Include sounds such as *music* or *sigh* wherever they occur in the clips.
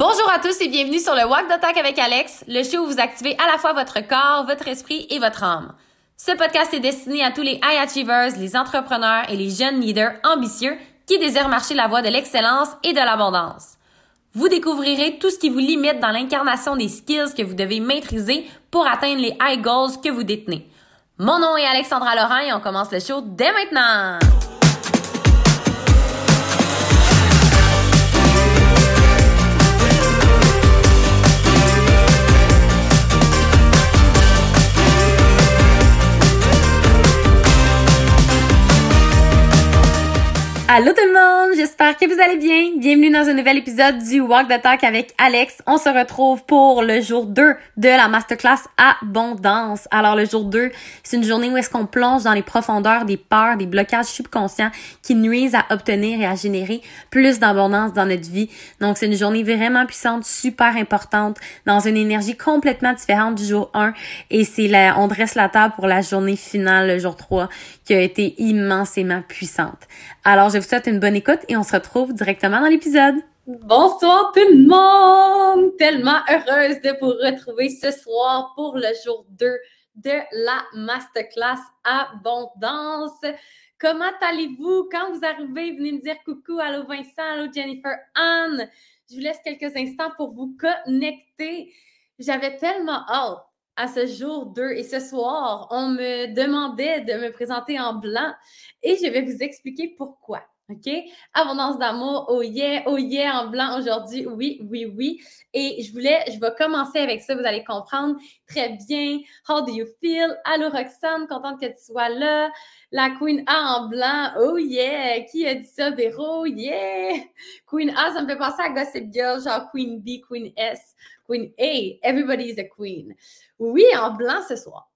Bonjour à tous et bienvenue sur le Walk d'Attaque avec Alex, le show où vous activez à la fois votre corps, votre esprit et votre âme. Ce podcast est destiné à tous les high achievers, les entrepreneurs et les jeunes leaders ambitieux qui désirent marcher la voie de l'excellence et de l'abondance. Vous découvrirez tout ce qui vous limite dans l'incarnation des skills que vous devez maîtriser pour atteindre les high goals que vous détenez. Mon nom est Alexandra Laurent et on commence le show dès maintenant! Allô tout le monde, j'espère que vous allez bien. Bienvenue dans un nouvel épisode du Walk the Talk avec Alex. On se retrouve pour le jour 2 de la masterclass Abondance. Alors le jour 2, c'est une journée où est-ce qu'on plonge dans les profondeurs des peurs, des blocages subconscients qui nuisent à obtenir et à générer plus d'abondance dans notre vie. Donc c'est une journée vraiment puissante, super importante, dans une énergie complètement différente du jour 1 et c'est là on dresse la table pour la journée finale, le jour 3 qui a été immensément puissante. Alors je vous souhaite une bonne écoute et on se retrouve directement dans l'épisode. Bonsoir tout le monde! Tellement heureuse de vous retrouver ce soir pour le jour 2 de la masterclass Abondance. Comment allez-vous? Quand vous arrivez, venez me dire coucou, allô Vincent, allô Jennifer, Anne. Je vous laisse quelques instants pour vous connecter. J'avais tellement hâte à ce jour 2 et ce soir, on me demandait de me présenter en blanc et je vais vous expliquer pourquoi. OK? Abondance d'amour, oh yeah, oh yeah, en blanc aujourd'hui, oui, oui, oui. Et je voulais, je vais commencer avec ça, vous allez comprendre très bien. How do you feel? Allô Roxane, contente que tu sois là. La Queen A en blanc, oh yeah. Qui a dit ça, Véro? Yeah! Queen A, ça me fait penser à Gossip Girl, genre Queen B, Queen S, Queen A. Everybody is a queen. Oui, en blanc ce soir.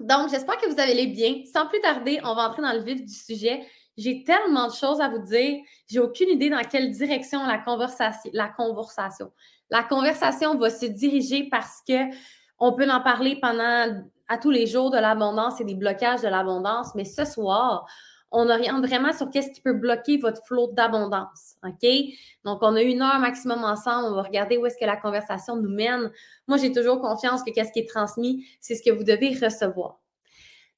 Donc, j'espère que vous allez bien. Sans plus tarder, on va entrer dans le vif du sujet. J'ai tellement de choses à vous dire. J'ai aucune idée dans quelle direction la conversation, la conversation, la conversation va se diriger parce que on peut en parler pendant à tous les jours de l'abondance et des blocages de l'abondance, mais ce soir, on oriente vraiment sur qu'est-ce qui peut bloquer votre flot d'abondance. OK? Donc, on a une heure maximum ensemble. On va regarder où est-ce que la conversation nous mène. Moi, j'ai toujours confiance que qu'est-ce qui est transmis, c'est ce que vous devez recevoir.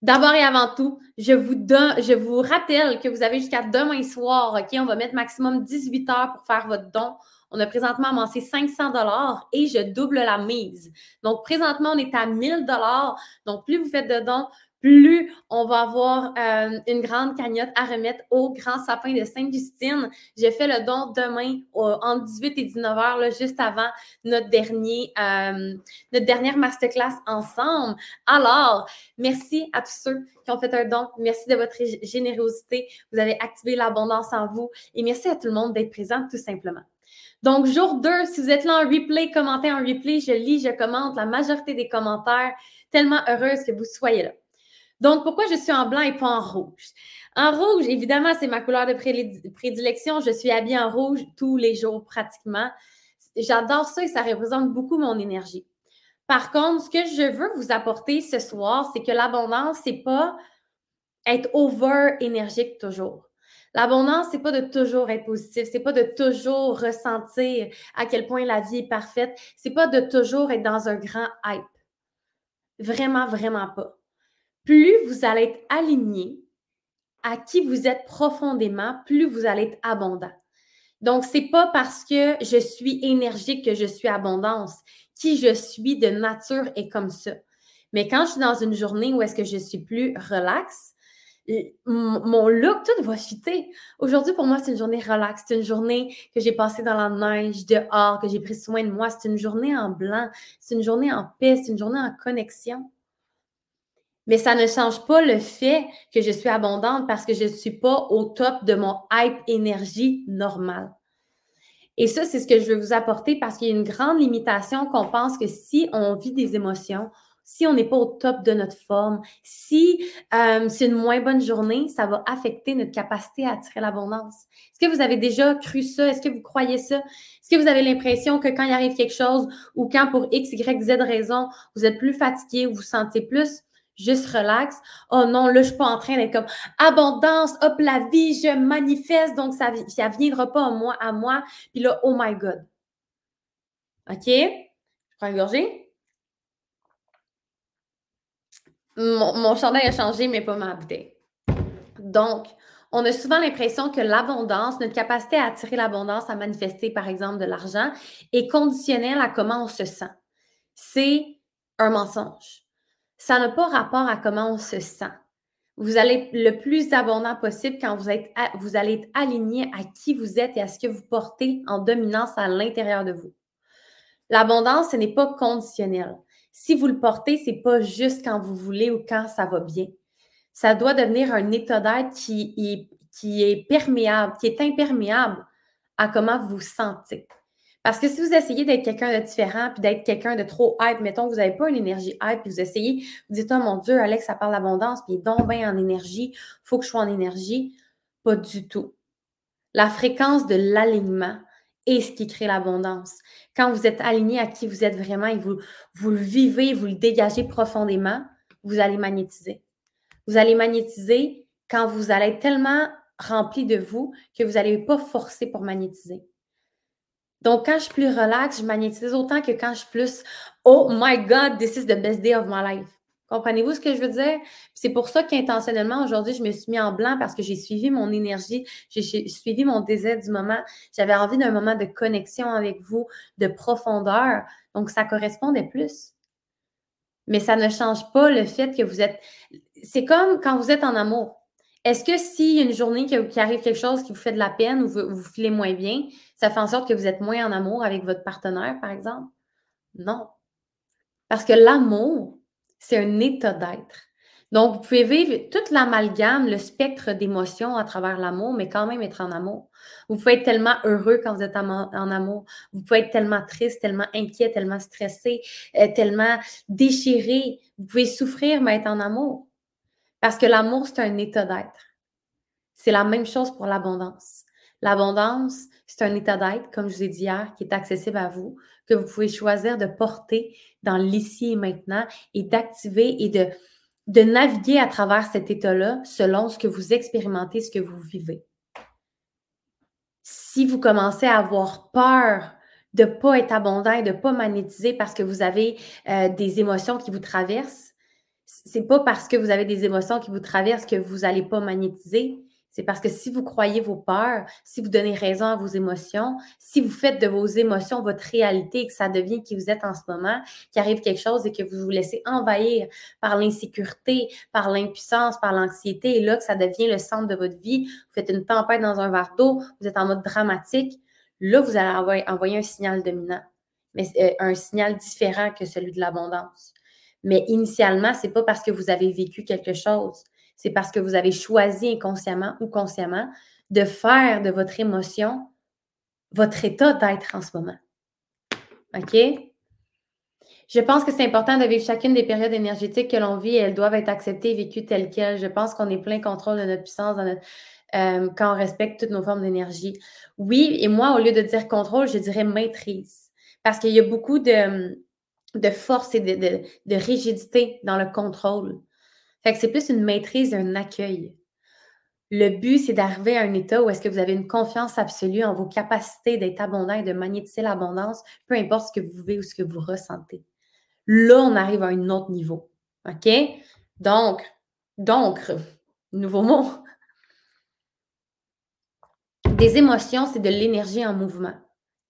D'abord et avant tout, je vous, donne, je vous rappelle que vous avez jusqu'à demain soir, OK? On va mettre maximum 18 heures pour faire votre don. On a présentement amassé 500 dollars et je double la mise. Donc, présentement, on est à 1000 dollars. Donc, plus vous faites de dons, plus on va avoir euh, une grande cagnotte à remettre au grand sapin de Sainte-Justine. J'ai fait le don demain entre 18 et 19 heures, là, juste avant notre, dernier, euh, notre dernière masterclass ensemble. Alors, merci à tous ceux qui ont fait un don. Merci de votre générosité. Vous avez activé l'abondance en vous. Et merci à tout le monde d'être présent, tout simplement. Donc, jour 2, si vous êtes là en replay, commentez en replay, je lis, je commente la majorité des commentaires. Tellement heureuse que vous soyez là. Donc, pourquoi je suis en blanc et pas en rouge? En rouge, évidemment, c'est ma couleur de prédilection. Je suis habillée en rouge tous les jours pratiquement. J'adore ça et ça représente beaucoup mon énergie. Par contre, ce que je veux vous apporter ce soir, c'est que l'abondance, c'est pas être over énergique toujours. L'abondance, c'est pas de toujours être positif, c'est pas de toujours ressentir à quel point la vie est parfaite, c'est pas de toujours être dans un grand hype. Vraiment, vraiment pas plus vous allez être aligné à qui vous êtes profondément, plus vous allez être abondant. Donc, c'est pas parce que je suis énergique que je suis abondance. Qui je suis de nature est comme ça. Mais quand je suis dans une journée où est-ce que je suis plus relax, mon look, tout va chuter. Aujourd'hui, pour moi, c'est une journée relax. C'est une journée que j'ai passée dans la neige, dehors, que j'ai pris soin de moi. C'est une journée en blanc. C'est une journée en paix. C'est une journée en connexion. Mais ça ne change pas le fait que je suis abondante parce que je ne suis pas au top de mon hype énergie normale. Et ça, c'est ce que je veux vous apporter parce qu'il y a une grande limitation qu'on pense que si on vit des émotions, si on n'est pas au top de notre forme, si euh, c'est une moins bonne journée, ça va affecter notre capacité à attirer l'abondance. Est-ce que vous avez déjà cru ça? Est-ce que vous croyez ça? Est-ce que vous avez l'impression que quand il arrive quelque chose ou quand pour X, Y, Z raison, vous êtes plus fatigué ou vous sentez plus, juste relax. Oh non, là, je suis pas en train d'être comme abondance, hop, la vie, je manifeste, donc ça ne viendra pas à moi, à moi. Puis là, oh my God. OK? Je prends une gorgée. Mon, mon a changé, mais pas ma bouteille. Donc, on a souvent l'impression que l'abondance, notre capacité à attirer l'abondance, à manifester, par exemple, de l'argent, est conditionnelle à comment on se sent. C'est un mensonge. Ça n'a pas rapport à comment on se sent. Vous allez être le plus abondant possible quand vous, êtes, vous allez être aligné à qui vous êtes et à ce que vous portez en dominance à l'intérieur de vous. L'abondance, ce n'est pas conditionnel. Si vous le portez, ce n'est pas juste quand vous voulez ou quand ça va bien ça doit devenir un état d'être qui est, perméable, qui est imperméable à comment vous vous sentez. Parce que si vous essayez d'être quelqu'un de différent, puis d'être quelqu'un de trop hype, mettons que vous n'avez pas une énergie hype, puis vous essayez, vous dites, oh mon Dieu, Alex, ça parle d'abondance, puis donc bien en énergie, il faut que je sois en énergie. Pas du tout. La fréquence de l'alignement est ce qui crée l'abondance. Quand vous êtes aligné à qui vous êtes vraiment et vous, vous le vivez, vous le dégagez profondément, vous allez magnétiser. Vous allez magnétiser quand vous allez être tellement rempli de vous que vous n'allez pas forcer pour magnétiser. Donc, quand je suis plus relax, je magnétise autant que quand je suis plus Oh my God, this is the best day of my life. Comprenez-vous ce que je veux dire? C'est pour ça qu'intentionnellement, aujourd'hui, je me suis mis en blanc parce que j'ai suivi mon énergie, j'ai suivi mon désir du moment. J'avais envie d'un moment de connexion avec vous, de profondeur. Donc, ça correspondait plus. Mais ça ne change pas le fait que vous êtes c'est comme quand vous êtes en amour. Est-ce que s'il y a une journée qui, arrive quelque chose qui vous fait de la peine ou vous, vous filez moins bien, ça fait en sorte que vous êtes moins en amour avec votre partenaire, par exemple? Non. Parce que l'amour, c'est un état d'être. Donc, vous pouvez vivre toute l'amalgame, le spectre d'émotions à travers l'amour, mais quand même être en amour. Vous pouvez être tellement heureux quand vous êtes en, amour. Vous pouvez être tellement triste, tellement inquiet, tellement stressé, euh, tellement déchiré. Vous pouvez souffrir, mais être en amour. Parce que l'amour, c'est un état d'être. C'est la même chose pour l'abondance. L'abondance, c'est un état d'être, comme je vous ai dit hier, qui est accessible à vous, que vous pouvez choisir de porter dans l'ici et maintenant et d'activer et de, de naviguer à travers cet état-là selon ce que vous expérimentez, ce que vous vivez. Si vous commencez à avoir peur de ne pas être abondant et de ne pas magnétiser parce que vous avez euh, des émotions qui vous traversent, c'est pas parce que vous avez des émotions qui vous traversent que vous n'allez pas magnétiser. C'est parce que si vous croyez vos peurs, si vous donnez raison à vos émotions, si vous faites de vos émotions votre réalité et que ça devient qui vous êtes en ce moment, qu'il arrive quelque chose et que vous vous laissez envahir par l'insécurité, par l'impuissance, par l'anxiété, et là que ça devient le centre de votre vie, vous faites une tempête dans un verre d'eau, vous êtes en mode dramatique, là, vous allez envoyer, un signal dominant, mais euh, un signal différent que celui de l'abondance. Mais initialement, ce n'est pas parce que vous avez vécu quelque chose, c'est parce que vous avez choisi inconsciemment ou consciemment de faire de votre émotion votre état d'être en ce moment. OK? Je pense que c'est important de vivre chacune des périodes énergétiques que l'on vit et elles doivent être acceptées vécues telles quelles. Je pense qu'on est plein contrôle de notre puissance euh, quand on respecte toutes nos formes d'énergie. Oui, et moi, au lieu de dire contrôle, je dirais maîtrise. Parce qu'il y a beaucoup de, de force et de, rigidité dans le contrôle. C'est plus une maîtrise, un accueil. Le but, c'est d'arriver à un état où est-ce que vous avez une confiance absolue en vos capacités d'être abondant et de magnétiser l'abondance, peu importe ce que vous vivez ou ce que vous ressentez. Là, on arrive à un autre niveau. OK? Donc, donc, nouveau mot. Des émotions, c'est de l'énergie en mouvement.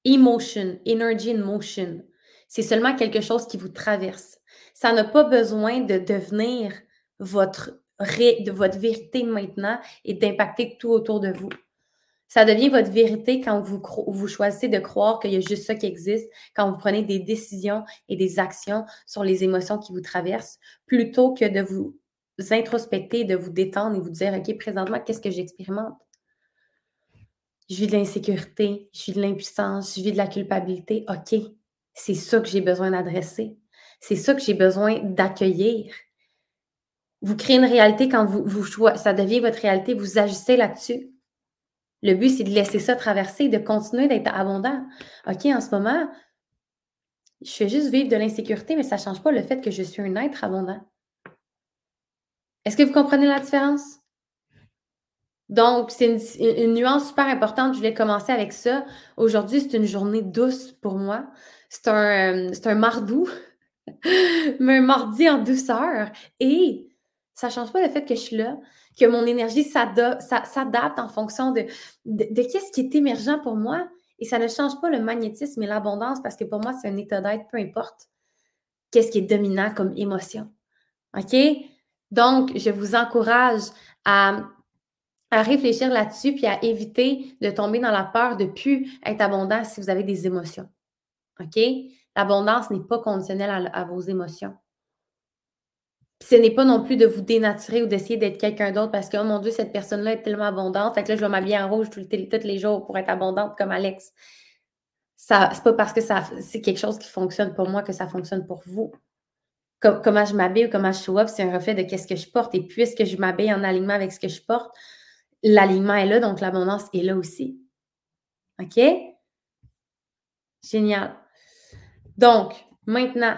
Emotion, energy in motion. C'est seulement quelque chose qui vous traverse. Ça n'a pas besoin de devenir votre, vérité maintenant et d'impacter tout autour de vous. Ça devient votre vérité quand vous, vous choisissez de croire qu'il y a juste ça qui existe, quand vous prenez des décisions et des actions sur les émotions qui vous traversent, plutôt que de vous introspecter, de vous détendre et vous dire, OK, présentement, qu'est-ce que j'expérimente? Je vis de l'insécurité, je vis de l'impuissance, je vis de la culpabilité. OK, c'est ça que j'ai besoin d'adresser. C'est ça que j'ai besoin d'accueillir. Vous créez une réalité quand vous, vous ça devient votre réalité, vous agissez là-dessus. Le but, c'est de laisser ça traverser, de continuer d'être abondant. OK, en ce moment, je fais juste vivre de l'insécurité, mais ça ne change pas le fait que je suis un être abondant. Est-ce que vous comprenez la différence? Donc, c'est une, nuance super importante. Je voulais commencer avec ça. Aujourd'hui, c'est une journée douce pour moi. C'est un, un mardou, *laughs* mais un mardi en douceur. Et ça ne change pas le fait que je suis là, que mon énergie s'adapte en fonction de, de, qu'est-ce qui est émergent pour moi. Et ça ne change pas le magnétisme et l'abondance parce que pour moi, c'est un état d'être, peu importe qu'est-ce qui est dominant comme émotion. OK? Donc, je vous encourage à à réfléchir là-dessus puis à éviter de tomber dans la peur de plus être abondant si vous avez des émotions. OK? L'abondance n'est pas conditionnelle à, vos émotions. ce n'est pas non plus de vous dénaturer ou d'essayer d'être quelqu'un d'autre parce que, oh mon Dieu, cette personne-là est tellement abondante. Fait que là, je vais m'habiller en rouge tous les jours pour être abondante comme Alex. Ça, c'est pas parce que c'est quelque chose qui fonctionne pour moi que ça fonctionne pour vous. comment je m'habille ou comment je show up, c'est un reflet de qu'est-ce que je porte. Et puisque je m'habille en alignement avec ce que je porte, l'alignement est là, donc l'abondance est là aussi. OK? Génial. Donc, maintenant,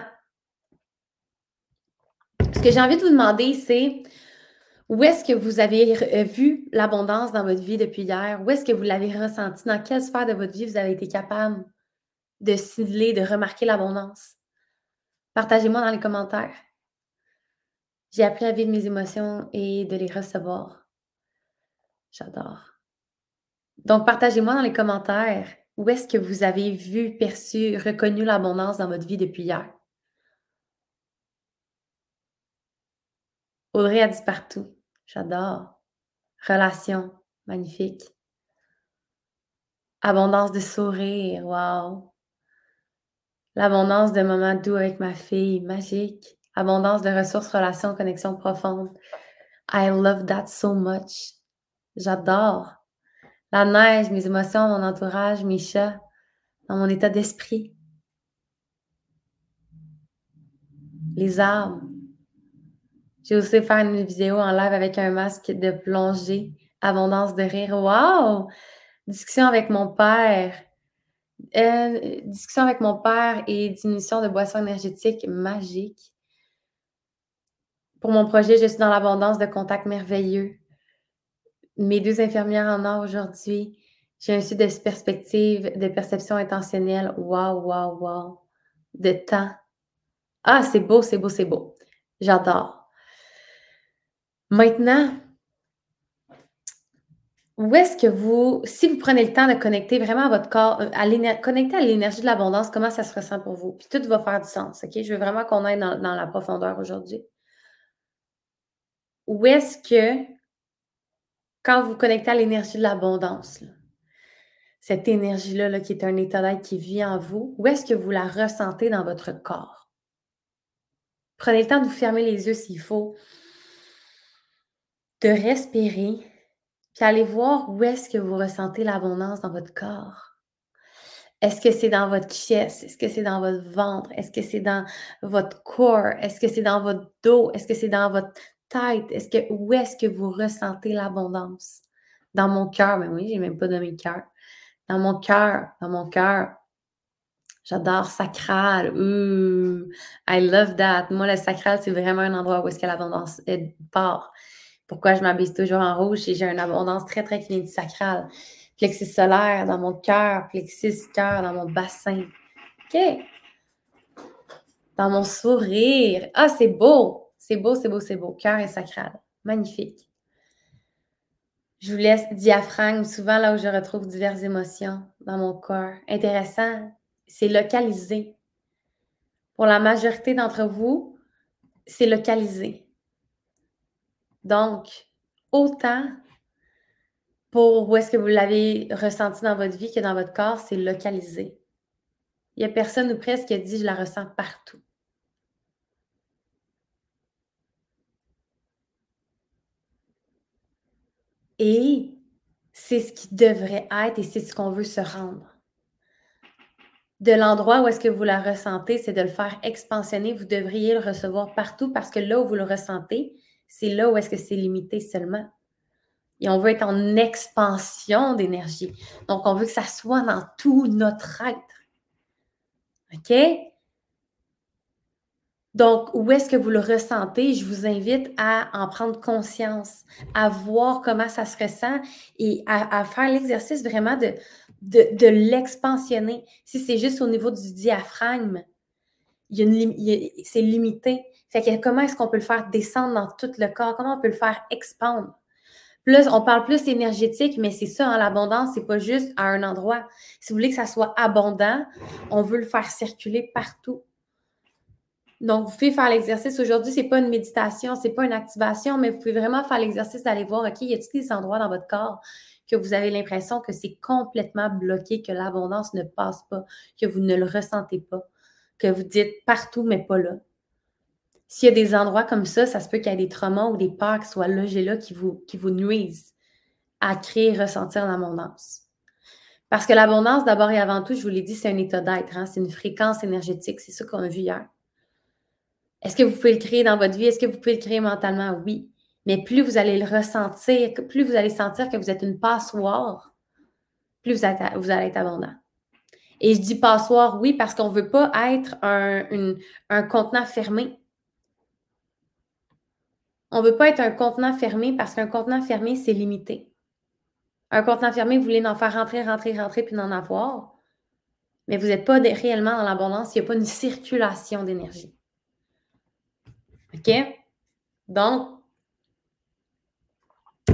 ce que j'ai envie de vous demander, c'est où est-ce que vous avez euh, vu l'abondance dans votre vie depuis hier? Où est-ce que vous l'avez ressenti? Dans quelle sphère de votre vie vous avez été capable de cibler, de remarquer l'abondance? Partagez-moi dans les commentaires. J'ai appris à vivre mes émotions et de les recevoir. J'adore. Donc, partagez-moi dans les commentaires où est-ce que vous avez vu, perçu, reconnu l'abondance dans votre vie depuis hier? Audrey a dit partout. J'adore. Relation, magnifique. Abondance de sourire, wow. L'abondance de moments doux avec ma fille, magique. Abondance de ressources, relations, connexions profondes. I love that so much. J'adore. La neige, mes émotions, mon entourage, mes chats, dans mon état d'esprit. Les arbres. J'ai aussi fait une vidéo en live avec un masque de plongée. Abondance de rire. Wow! Discussion avec mon père. Euh, discussion avec mon père et diminution de boissons énergétiques magique. Pour mon projet, je suis dans l'abondance de contacts merveilleux mes deux infirmières en or aujourd'hui. J'ai un sud de perspective, de perception intentionnelle. Waouh, waouh, waouh. De temps. Ah, c'est beau, c'est beau, c'est beau. J'adore. Maintenant, où est-ce que vous, si vous prenez le temps de connecter vraiment à votre corps, euh, à connecter à l'énergie de l'abondance, comment ça se ressent pour vous? Puis tout va faire du sens, OK? Je veux vraiment qu'on aille dans, dans la profondeur aujourd'hui. Où est-ce que quand vous connectez à l'énergie de l'abondance, cette énergie-là qui est un état d'être qui vit en vous, où est-ce que vous la ressentez dans votre corps? Prenez le temps de vous fermer les yeux s'il faut, de respirer, puis allez voir où est-ce que vous ressentez l'abondance dans votre corps. Est-ce que c'est dans votre chest? Est-ce que c'est dans votre ventre? Est-ce que c'est dans votre corps? Est-ce que c'est dans votre dos? Est-ce que c'est dans votre Est-ce que, où est-ce que vous ressentez l'abondance? Dans mon cœur, mais oui, j'ai même pas donné cœur. Dans mon cœur, dans mon cœur. J'adore sacral. Ooh, I love that. Moi, le sacral, c'est vraiment un endroit où est-ce que l'abondance part. Pourquoi je m'habille toujours en rouge et j'ai une abondance très, très qui du sacral. Plexus solaire dans mon cœur, plexus cœur dans mon bassin. OK? Dans mon sourire. Ah, c'est beau! C'est beau, c'est beau, c'est beau. Cœur et sacral. Magnifique. Je vous laisse diaphragme, souvent là où je retrouve diverses émotions dans mon corps. Intéressant, c'est localisé. Pour la majorité d'entre vous, c'est localisé. Donc, autant pour où est-ce que vous l'avez ressenti dans votre vie que dans votre corps, c'est localisé. Il n'y a personne ou presque qui a dit je la ressens partout. Et c'est ce qui devrait être et c'est ce qu'on veut se rendre. De l'endroit où est-ce que vous la ressentez, c'est de le faire expansionner. Vous devriez le recevoir partout parce que là où vous le ressentez, c'est là où est-ce que c'est limité seulement. Et on veut être en expansion d'énergie. Donc, on veut que ça soit dans tout notre être. OK? Donc, où est-ce que vous le ressentez? Je vous invite à en prendre conscience, à voir comment ça se ressent et à, faire l'exercice vraiment de, l'expansionner. Si c'est juste au niveau du diaphragme, c'est limité. Fait que comment est-ce qu'on peut le faire descendre dans tout le corps? Comment on peut le faire expandre? Plus, on parle plus énergétique, mais c'est ça, hein, l'abondance, c'est pas juste à un endroit. Si vous voulez que ça soit abondant, on veut le faire circuler partout. Donc, vous pouvez faire l'exercice. Aujourd'hui, ce n'est pas une méditation, ce n'est pas une activation, mais vous pouvez vraiment faire l'exercice d'aller voir, OK, y a-t-il des endroits dans votre corps que vous avez l'impression que c'est complètement bloqué, que l'abondance ne passe pas, que vous ne le ressentez pas, que vous dites partout, mais pas là? S'il y a des endroits comme ça, ça se peut qu'il y ait des traumas ou des peurs qui soient logés là, qui vous, qui vous nuisent à créer et ressentir l'abondance. Parce que l'abondance, d'abord et avant tout, je vous l'ai dit, c'est un état d'être, hein. c'est une fréquence énergétique. C'est ça qu'on a vu hier. Est-ce que vous pouvez le créer dans votre vie? Est-ce que vous pouvez le créer mentalement? Oui. Mais plus vous allez le ressentir, plus vous allez sentir que vous êtes une passoire, plus vous, allez être abondant. Et je dis passoire, oui, parce qu'on ne veut pas être un, contenant fermé. On ne veut pas être un contenant fermé parce qu'un contenant fermé, c'est limité. Un contenant fermé, vous voulez en faire rentrer, rentrer, rentrer, puis d'en avoir. Mais vous n'êtes pas réellement dans l'abondance, il n'y a pas une circulation d'énergie. OK? Donc,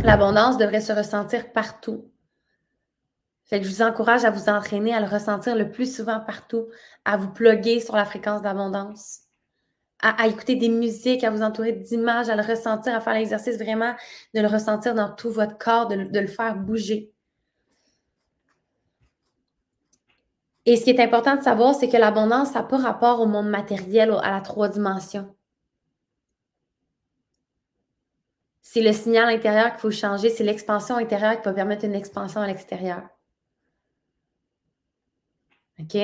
l'abondance devrait se ressentir partout. Je vous encourage à vous entraîner à le ressentir le plus souvent partout, à vous pluguer sur la fréquence d'abondance, à, écouter des musiques, à vous entourer d'images, à le ressentir, à faire l'exercice vraiment de le ressentir dans tout votre corps, de, de le faire bouger. Et ce qui est important de savoir, c'est que l'abondance, ça n'a pas rapport au monde matériel, à la trois dimensions. C'est le signal intérieur qu'il faut changer. C'est l'expansion intérieure qui va permettre une expansion à l'extérieur. OK?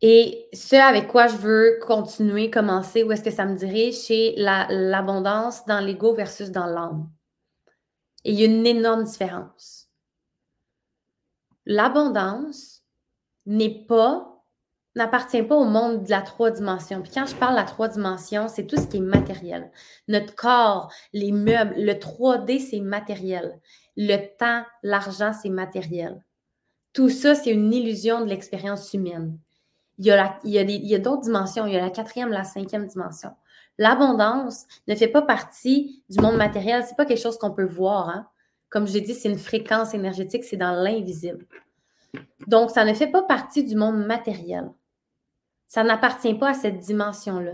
Et ce avec quoi je veux continuer, commencer, où est-ce que ça me dirige, c'est l'abondance dans l'ego versus dans l'âme. Et il y a une énorme différence. L'abondance n'est pas n'appartient pas au monde de la trois dimensions. Puis quand je parle de la trois dimensions, c'est tout ce qui est matériel. Notre corps, les meubles, le 3D, c'est matériel. Le temps, l'argent, c'est matériel. Tout ça, c'est une illusion de l'expérience humaine. Il y a, d'autres dimensions. Il y a la quatrième, la cinquième dimension. L'abondance ne fait pas partie du monde matériel. C'est pas quelque chose qu'on peut voir. Hein. Comme je l'ai dit, c'est une fréquence énergétique, c'est dans l'invisible. Donc, ça ne fait pas partie du monde matériel. Ça n'appartient pas à cette dimension-là.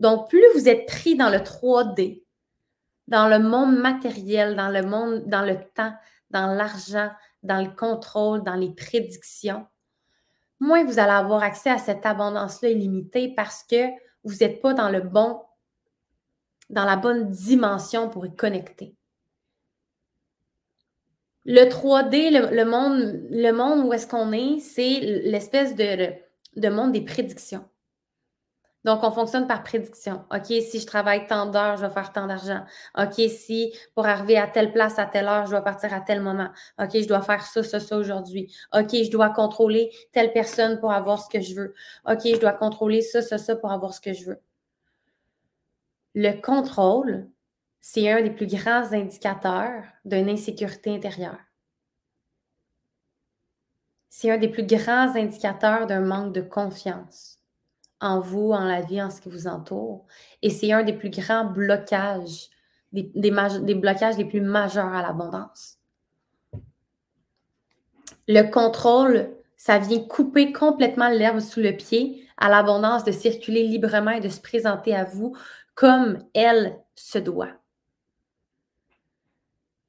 Donc, plus vous êtes pris dans le 3D, dans le monde matériel, dans le monde, dans le temps, dans l'argent, dans le contrôle, dans les prédictions, moins vous allez avoir accès à cette abondance-là illimitée parce que vous n'êtes pas dans le bon, dans la bonne dimension pour y connecter. Le 3D, le, monde, le monde où est-ce qu'on est, c'est l'espèce de, de monde des prédictions. Donc, on fonctionne par prédiction. OK, si je travaille tant d'heures, je vais faire tant d'argent. OK, si pour arriver à telle place à telle heure, je dois partir à tel moment. OK, je dois faire ça, ça, ça aujourd'hui. OK, je dois contrôler telle personne pour avoir ce que je veux. OK, je dois contrôler ça, ça, ça pour avoir ce que je veux. Le contrôle, c'est un des plus grands indicateurs d'une insécurité intérieure c'est un des plus grands indicateurs d'un manque de confiance en vous, en la vie, en ce qui vous entoure. Et c'est un des plus grands blocages, des, blocages les plus majeurs à l'abondance. Le contrôle, ça vient couper complètement l'herbe sous le pied à l'abondance de circuler librement et de se présenter à vous comme elle se doit.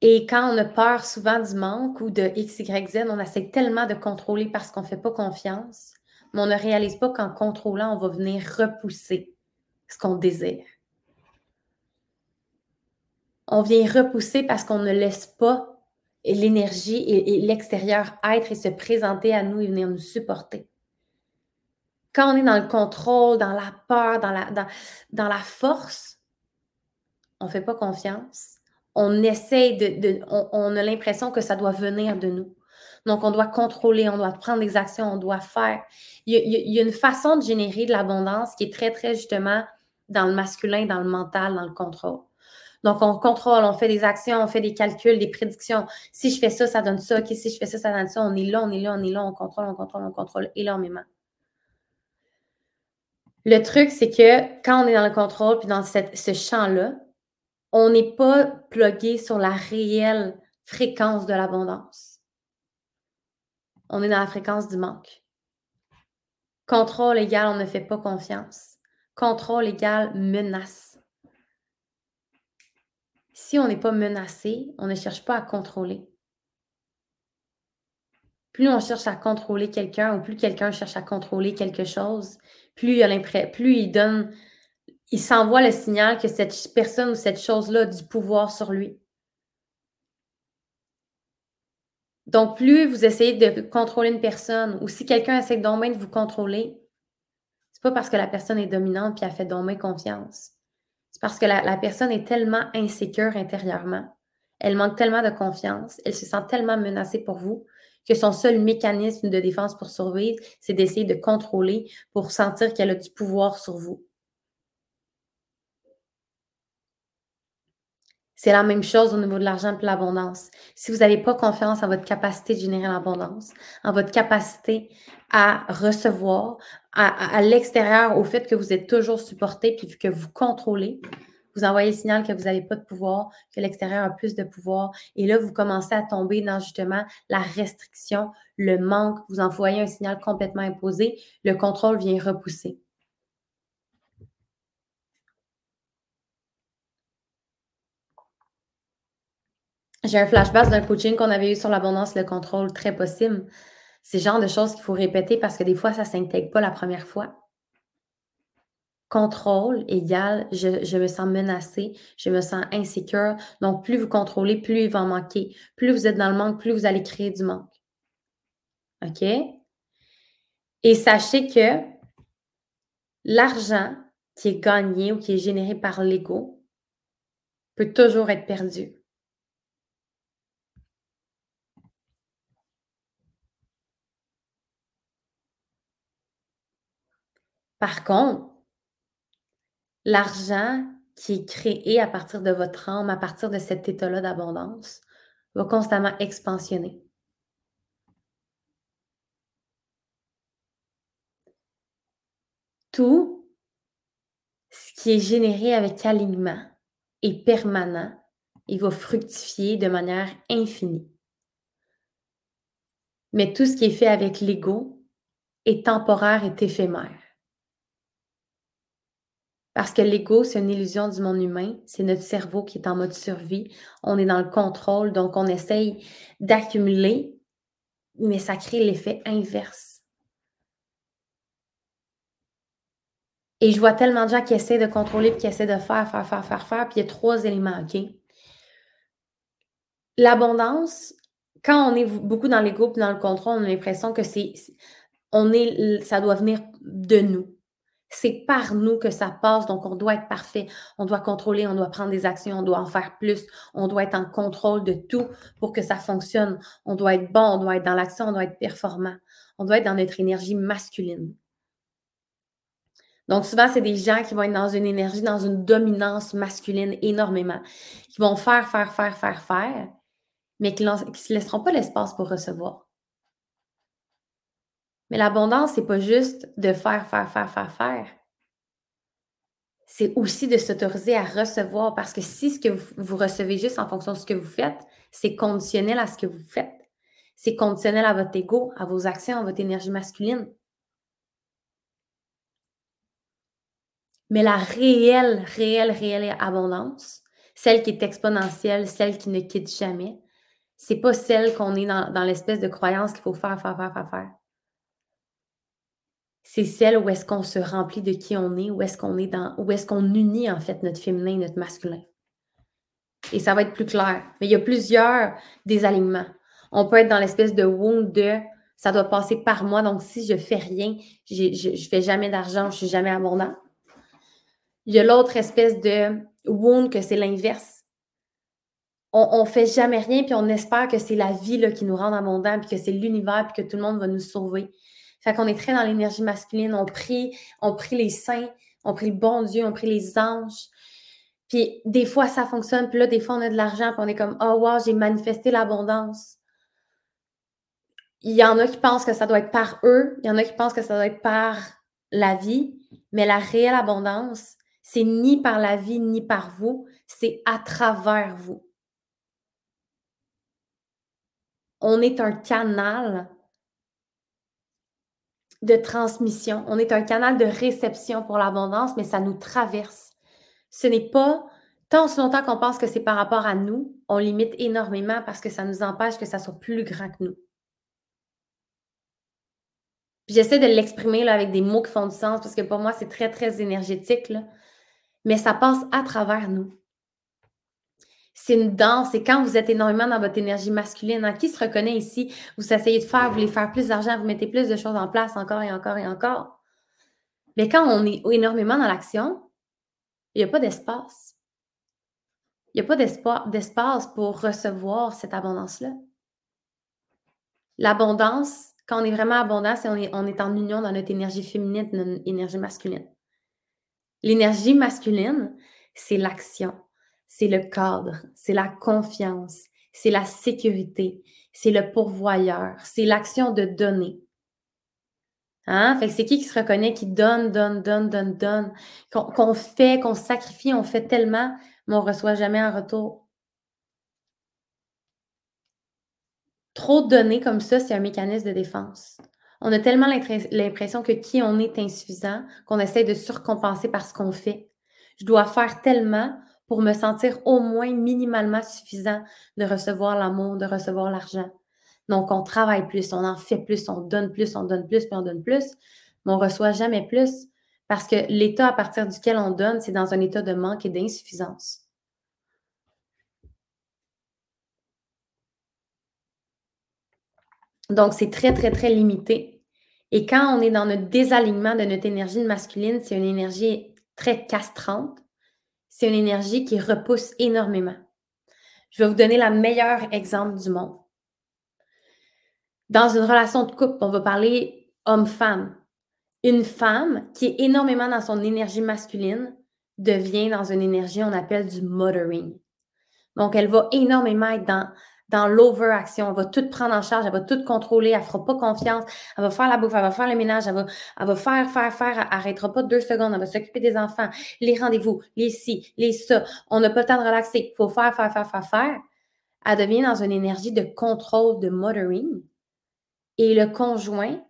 Et quand on a peur souvent du manque ou de X, Y, Z, on essaie tellement de contrôler parce qu'on ne fait pas confiance, mais on ne réalise pas qu'en contrôlant, on va venir repousser ce qu'on désire. On vient repousser parce qu'on ne laisse pas l'énergie et, l'extérieur être et se présenter à nous et venir nous supporter. Quand on est dans le contrôle, dans la peur, dans la, dans, dans la force, on ne fait pas confiance on essaie de, on, a l'impression que ça doit venir de nous. Donc, on doit contrôler, on doit prendre des actions, on doit faire. Il y a, une façon de générer de l'abondance qui est très, très justement dans le masculin, dans le mental, dans le contrôle. Donc, on contrôle, on fait des actions, on fait des calculs, des prédictions. Si je fais ça, ça donne ça. Si je fais ça, ça donne ça. On est là, on est là, on est là, on contrôle, on contrôle, on contrôle énormément. Le truc, c'est que quand on est dans le contrôle puis dans ce champ-là, on n'est pas plugué sur la réelle fréquence de l'abondance. On est dans la fréquence du manque. Contrôle égal, on ne fait pas confiance. Contrôle égal menace. Si on n'est pas menacé, on ne cherche pas à contrôler. Plus on cherche à contrôler quelqu'un ou plus quelqu'un cherche à contrôler quelque chose, plus il, a plus il donne il s'envoie le signal que cette personne ou cette chose-là a du pouvoir sur lui. Donc, plus vous essayez de contrôler une personne ou si quelqu'un essaie d'en de vous contrôler, c'est pas parce que la personne est dominante et a fait d'en confiance. C'est parce que la, personne est tellement insécure intérieurement. Elle manque tellement de confiance. Elle se sent tellement menacée pour vous que son seul mécanisme de défense pour survivre, c'est d'essayer de contrôler pour sentir qu'elle a du pouvoir sur vous. C'est la même chose au niveau de l'argent et l'abondance. Si vous n'avez pas confiance en votre capacité de générer l'abondance, en votre capacité à recevoir, à, l'extérieur, au fait que vous êtes toujours supporté puis que vous contrôlez, vous envoyez le signal que vous n'avez pas de pouvoir, que l'extérieur a plus de pouvoir. Et là, vous commencez à tomber dans justement la restriction, le manque. Vous envoyez un signal complètement imposé. Le contrôle vient repousser. J'ai un flashback d'un coaching qu'on avait eu sur l'abondance, le contrôle, très possible. C'est le genre de choses qu'il faut répéter parce que des fois, ça ne s'intègre pas la première fois. Contrôle égale je, je, me sens menacée, je me sens insécure. Donc, plus vous contrôlez, plus il va en manquer. Plus vous êtes dans le manque, plus vous allez créer du manque. OK? Et sachez que l'argent qui est gagné ou qui est généré par l'ego peut toujours être perdu. Par contre, l'argent qui est créé à partir de votre âme, à partir de cet état-là d'abondance, va constamment expansionner. Tout ce qui est généré avec alignement est permanent et va fructifier de manière infinie. Mais tout ce qui est fait avec l'ego est temporaire et éphémère. Parce que l'ego, c'est une illusion du monde humain. C'est notre cerveau qui est en mode survie. On est dans le contrôle, donc on essaye d'accumuler, mais ça crée l'effet inverse. Et je vois tellement de gens qui essaient de contrôler, puis qui essaient de faire, faire, faire, faire, faire, puis il y a trois éléments, OK? L'abondance, quand on est beaucoup dans l'ego et dans le contrôle, on a l'impression que c'est, on est, ça doit venir de nous. C'est par nous que ça passe, donc on doit être parfait, on doit contrôler, on doit prendre des actions, on doit en faire plus, on doit être en contrôle de tout pour que ça fonctionne. On doit être bon, on doit être dans l'action, on doit être performant, on doit être dans notre énergie masculine. Donc souvent, c'est des gens qui vont être dans une énergie, dans une dominance masculine énormément, qui vont faire, faire, faire, faire, faire, mais qui ne se laisseront pas l'espace pour recevoir. Mais l'abondance, c'est pas juste de faire, faire, faire, faire, faire. C'est aussi de s'autoriser à recevoir parce que si ce que vous, recevez juste en fonction de ce que vous faites, c'est conditionnel à ce que vous faites. C'est conditionnel à votre ego, à vos actions, à votre énergie masculine. Mais la réelle, réelle, réelle abondance, celle qui est exponentielle, celle qui ne quitte jamais, c'est pas celle qu'on est dans, dans l'espèce de croyance qu'il faut faire, faire, faire, faire, faire c'est celle où est-ce qu'on se remplit de qui on est, où est-ce qu'on est dans, où est-ce qu'on unit en fait notre féminin et notre masculin. Et ça va être plus clair. Mais il y a plusieurs désalignements. On peut être dans l'espèce de wound de ça doit passer par moi, donc si je fais rien, je ne fais jamais d'argent, je suis jamais abondant. Il y a l'autre espèce de wound que c'est l'inverse. on, ne fait jamais rien, puis on espère que c'est la vie qui nous rend abondants, puis que c'est l'univers, puis que tout le monde va nous sauver. Fait qu'on est très dans l'énergie masculine. On prie, on prie les saints, on prie le bon Dieu, on prie les anges. Puis des fois, ça fonctionne. Puis là, des fois, on a de l'argent, puis on est comme, oh wow, j'ai manifesté l'abondance. Il y en a qui pensent que ça doit être par eux, il y en a qui pensent que ça doit être par la vie, mais la réelle abondance, c'est ni par la vie, ni par vous, c'est à travers vous. On est un canal de transmission, on est un canal de réception pour l'abondance, mais ça nous traverse. Ce n'est pas tant aussi longtemps qu'on pense que c'est par rapport à nous, on limite énormément parce que ça nous empêche que ça soit plus grand que nous. J'essaie de l'exprimer avec des mots qui font du sens parce que pour moi, c'est très, très énergétique, mais ça passe à travers nous. C'est une danse. Et quand vous êtes énormément dans votre énergie masculine, hein, qui se reconnaît ici? Vous essayez de faire, vous voulez faire plus d'argent, vous mettez plus de choses en place encore et encore et encore. Mais quand on est énormément dans l'action, il n'y a pas d'espace. Il n'y a pas d'espace pour recevoir cette abondance-là. L'abondance, quand on est vraiment abondant, c'est on est, en union dans notre énergie féminine, notre énergie masculine. L'énergie masculine, c'est l'action c'est le cadre, c'est la confiance, c'est la sécurité, c'est le pourvoyeur, c'est l'action de donner. Hein? Fait que c'est qui qui se reconnaît, qui donne, donne, donne, donne, donne, qu'on fait, qu'on sacrifie, on fait tellement, mais on ne reçoit jamais un retour. Trop donner comme ça, c'est un mécanisme de défense. On a tellement l'impression que qui on est insuffisant qu'on essaie de surcompenser par ce qu'on fait. Je dois faire tellement pour me sentir au moins minimalement suffisant de recevoir l'amour, de recevoir l'argent. Donc, on travaille plus, on en fait plus, on donne plus, on donne plus, puis on donne plus, mais on reçoit jamais plus parce que l'état à partir duquel on donne, c'est dans un état de manque et d'insuffisance. Donc, c'est très, très, très limité. Et quand on est dans notre désalignement de notre énergie masculine, c'est une énergie très castrante c'est une énergie qui repousse énormément. Je vais vous donner le meilleur exemple du monde. Dans une relation de couple, on va parler homme-femme. Une femme qui est énormément dans son énergie masculine devient dans une énergie, on appelle du mothering. Donc, elle va énormément être dans dans l'overaction. Elle va tout prendre en charge, elle va tout contrôler, elle ne fera pas confiance, elle va faire la bouffe, elle va faire le ménage, elle va, elle va faire, faire, faire, elle n'arrêtera pas deux secondes, elle va s'occuper des enfants, les rendez-vous, les ci, les ça. On n'a pas le temps de relaxer, il faut faire, faire, faire, faire, faire. Elle devient dans une énergie de contrôle, de mothering. Et le conjoint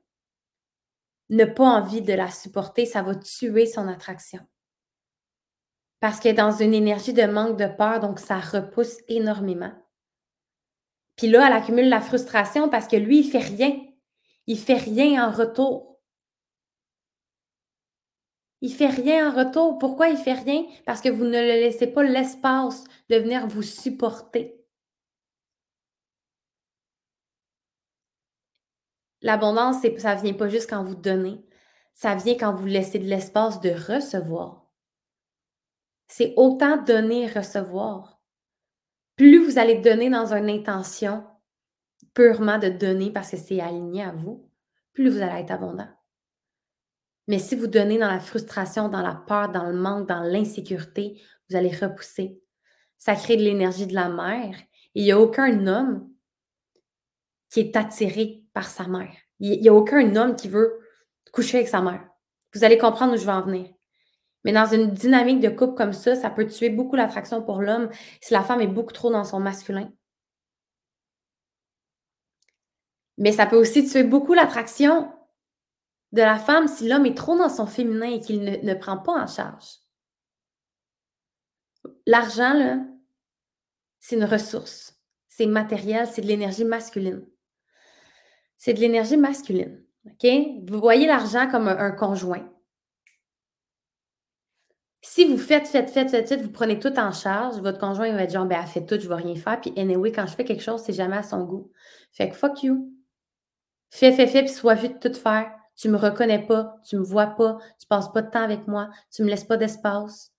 n'a pas envie de la supporter, ça va tuer son attraction. Parce qu'elle est dans une énergie de manque de peur, donc ça repousse énormément. Puis là, elle accumule la frustration parce que lui, il fait rien. Il fait rien en retour. Il fait rien en retour. Pourquoi il fait rien? Parce que vous ne le laissez pas l'espace de venir vous supporter. L'abondance, ça ne vient pas juste quand vous donnez. Ça vient quand vous laissez de l'espace de recevoir. C'est autant donner et recevoir plus vous allez donner dans une intention purement de donner parce que c'est aligné à vous, plus vous allez être abondant. Mais si vous donnez dans la frustration, dans la peur, dans le manque, dans l'insécurité, vous allez repousser. Ça crée de l'énergie de la mère. Il n'y a aucun homme qui est attiré par sa mère. Il n'y a aucun homme qui veut coucher avec sa mère. Vous allez comprendre où je vais en venir. Mais dans une dynamique de couple comme ça, ça peut tuer beaucoup l'attraction pour l'homme si la femme est beaucoup trop dans son masculin. Mais ça peut aussi tuer beaucoup l'attraction de la femme si l'homme est trop dans son féminin et qu'il ne, ne prend pas en charge. L'argent, là, c'est une ressource. C'est matériel, c'est de l'énergie masculine. C'est de l'énergie masculine. OK? Vous voyez l'argent comme un conjoint. Si vous faites, faites, faites, faites, faites, vous prenez tout en charge, votre conjoint va être genre, ben, elle fait tout, je ne vais rien faire. Puis, anyway, quand je fais quelque chose, c'est jamais à son goût. Fait que fuck you. Fais, fais, fais, puis sois vu de tout faire. Tu me reconnais pas, tu me vois pas, tu passes pas de temps avec moi, tu me laisses pas d'espace.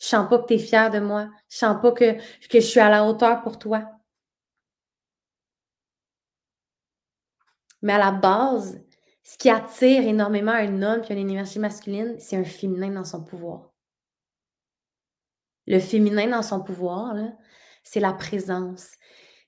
Je sens pas que tu es fier de moi. Je sens pas que, que je suis à la hauteur pour toi. Mais à la base, ce qui attire énormément un homme qui a une énergie masculine, c'est un féminin dans son pouvoir. Le féminin dans son pouvoir, c'est la présence,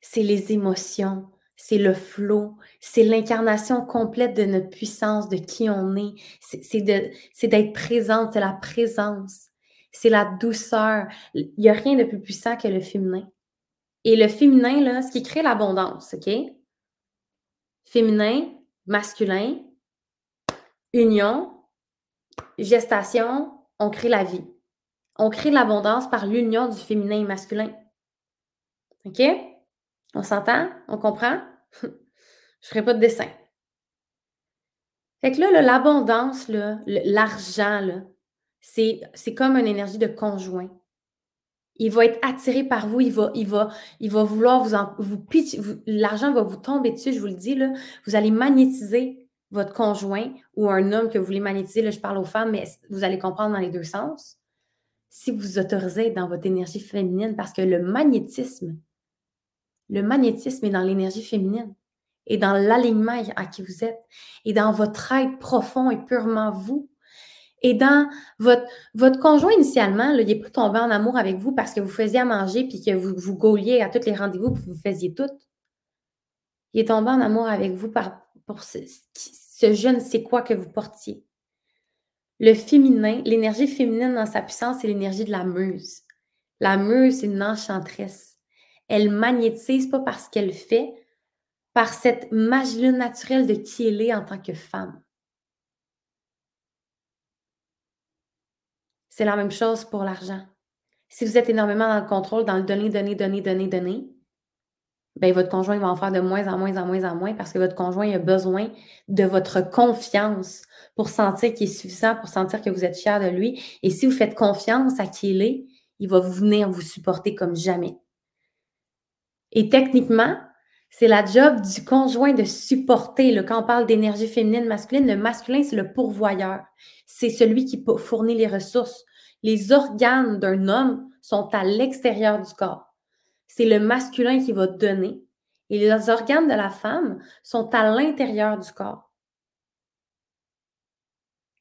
c'est les émotions, c'est le flot, c'est l'incarnation complète de notre puissance, de qui on est. C'est d'être présente, c'est la présence, c'est la douceur. Il n'y a rien de plus puissant que le féminin. Et le féminin, là, ce qui crée l'abondance, OK? Féminin, masculin, union, gestation, on crée la vie. On crée l'abondance par l'union du féminin et masculin. OK? On s'entend? On comprend? *laughs* Je ne ferai pas de dessin. Fait que là, l'abondance, l'argent, c'est comme une énergie de conjoint. Il va être attiré par vous, il va, il va, il va vouloir vous, en, vous, l'argent va vous tomber dessus, je vous le dis. Vous allez magnétiser votre conjoint ou un homme que vous voulez magnétiser, je parle aux femmes, mais vous allez comprendre dans les deux sens. Si vous autorisez dans votre énergie féminine, parce que le magnétisme, le magnétisme est dans l'énergie féminine et dans l'alignement à qui vous êtes et dans votre être profond et purement vous. Et dans votre, conjoint, initialement, il est pas tombé en amour avec vous parce que vous faisiez à manger puis que vous vous gauliez à tous les rendez-vous puis vous faisiez tout. Il est tombé en amour avec vous pour ce, ce je ne quoi que vous portiez. Le féminin, l'énergie féminine dans sa puissance, c'est l'énergie de la muse. La muse, c'est une enchanteresse elle magnétise pas parce qu'elle fait, par cette magie naturelle de qui elle est en tant que femme. C'est la même chose pour l'argent. Si vous êtes énormément dans le contrôle, dans le donner, donner, donner, donner, donner, ben votre conjoint va en faire de moins en moins, en moins, en moins parce que votre conjoint a besoin de votre confiance pour sentir qu'il est suffisant, pour sentir que vous êtes fier de lui. Et si vous faites confiance à qui il est, il va venir vous supporter comme jamais. Et techniquement, c'est la job du conjoint de supporter. Quand on parle d'énergie féminine, masculine, le masculin, c'est le pourvoyeur. C'est celui qui fournit les ressources. Les organes d'un homme sont à l'extérieur du corps. C'est le masculin qui va donner. Et les organes de la femme sont à l'intérieur du corps.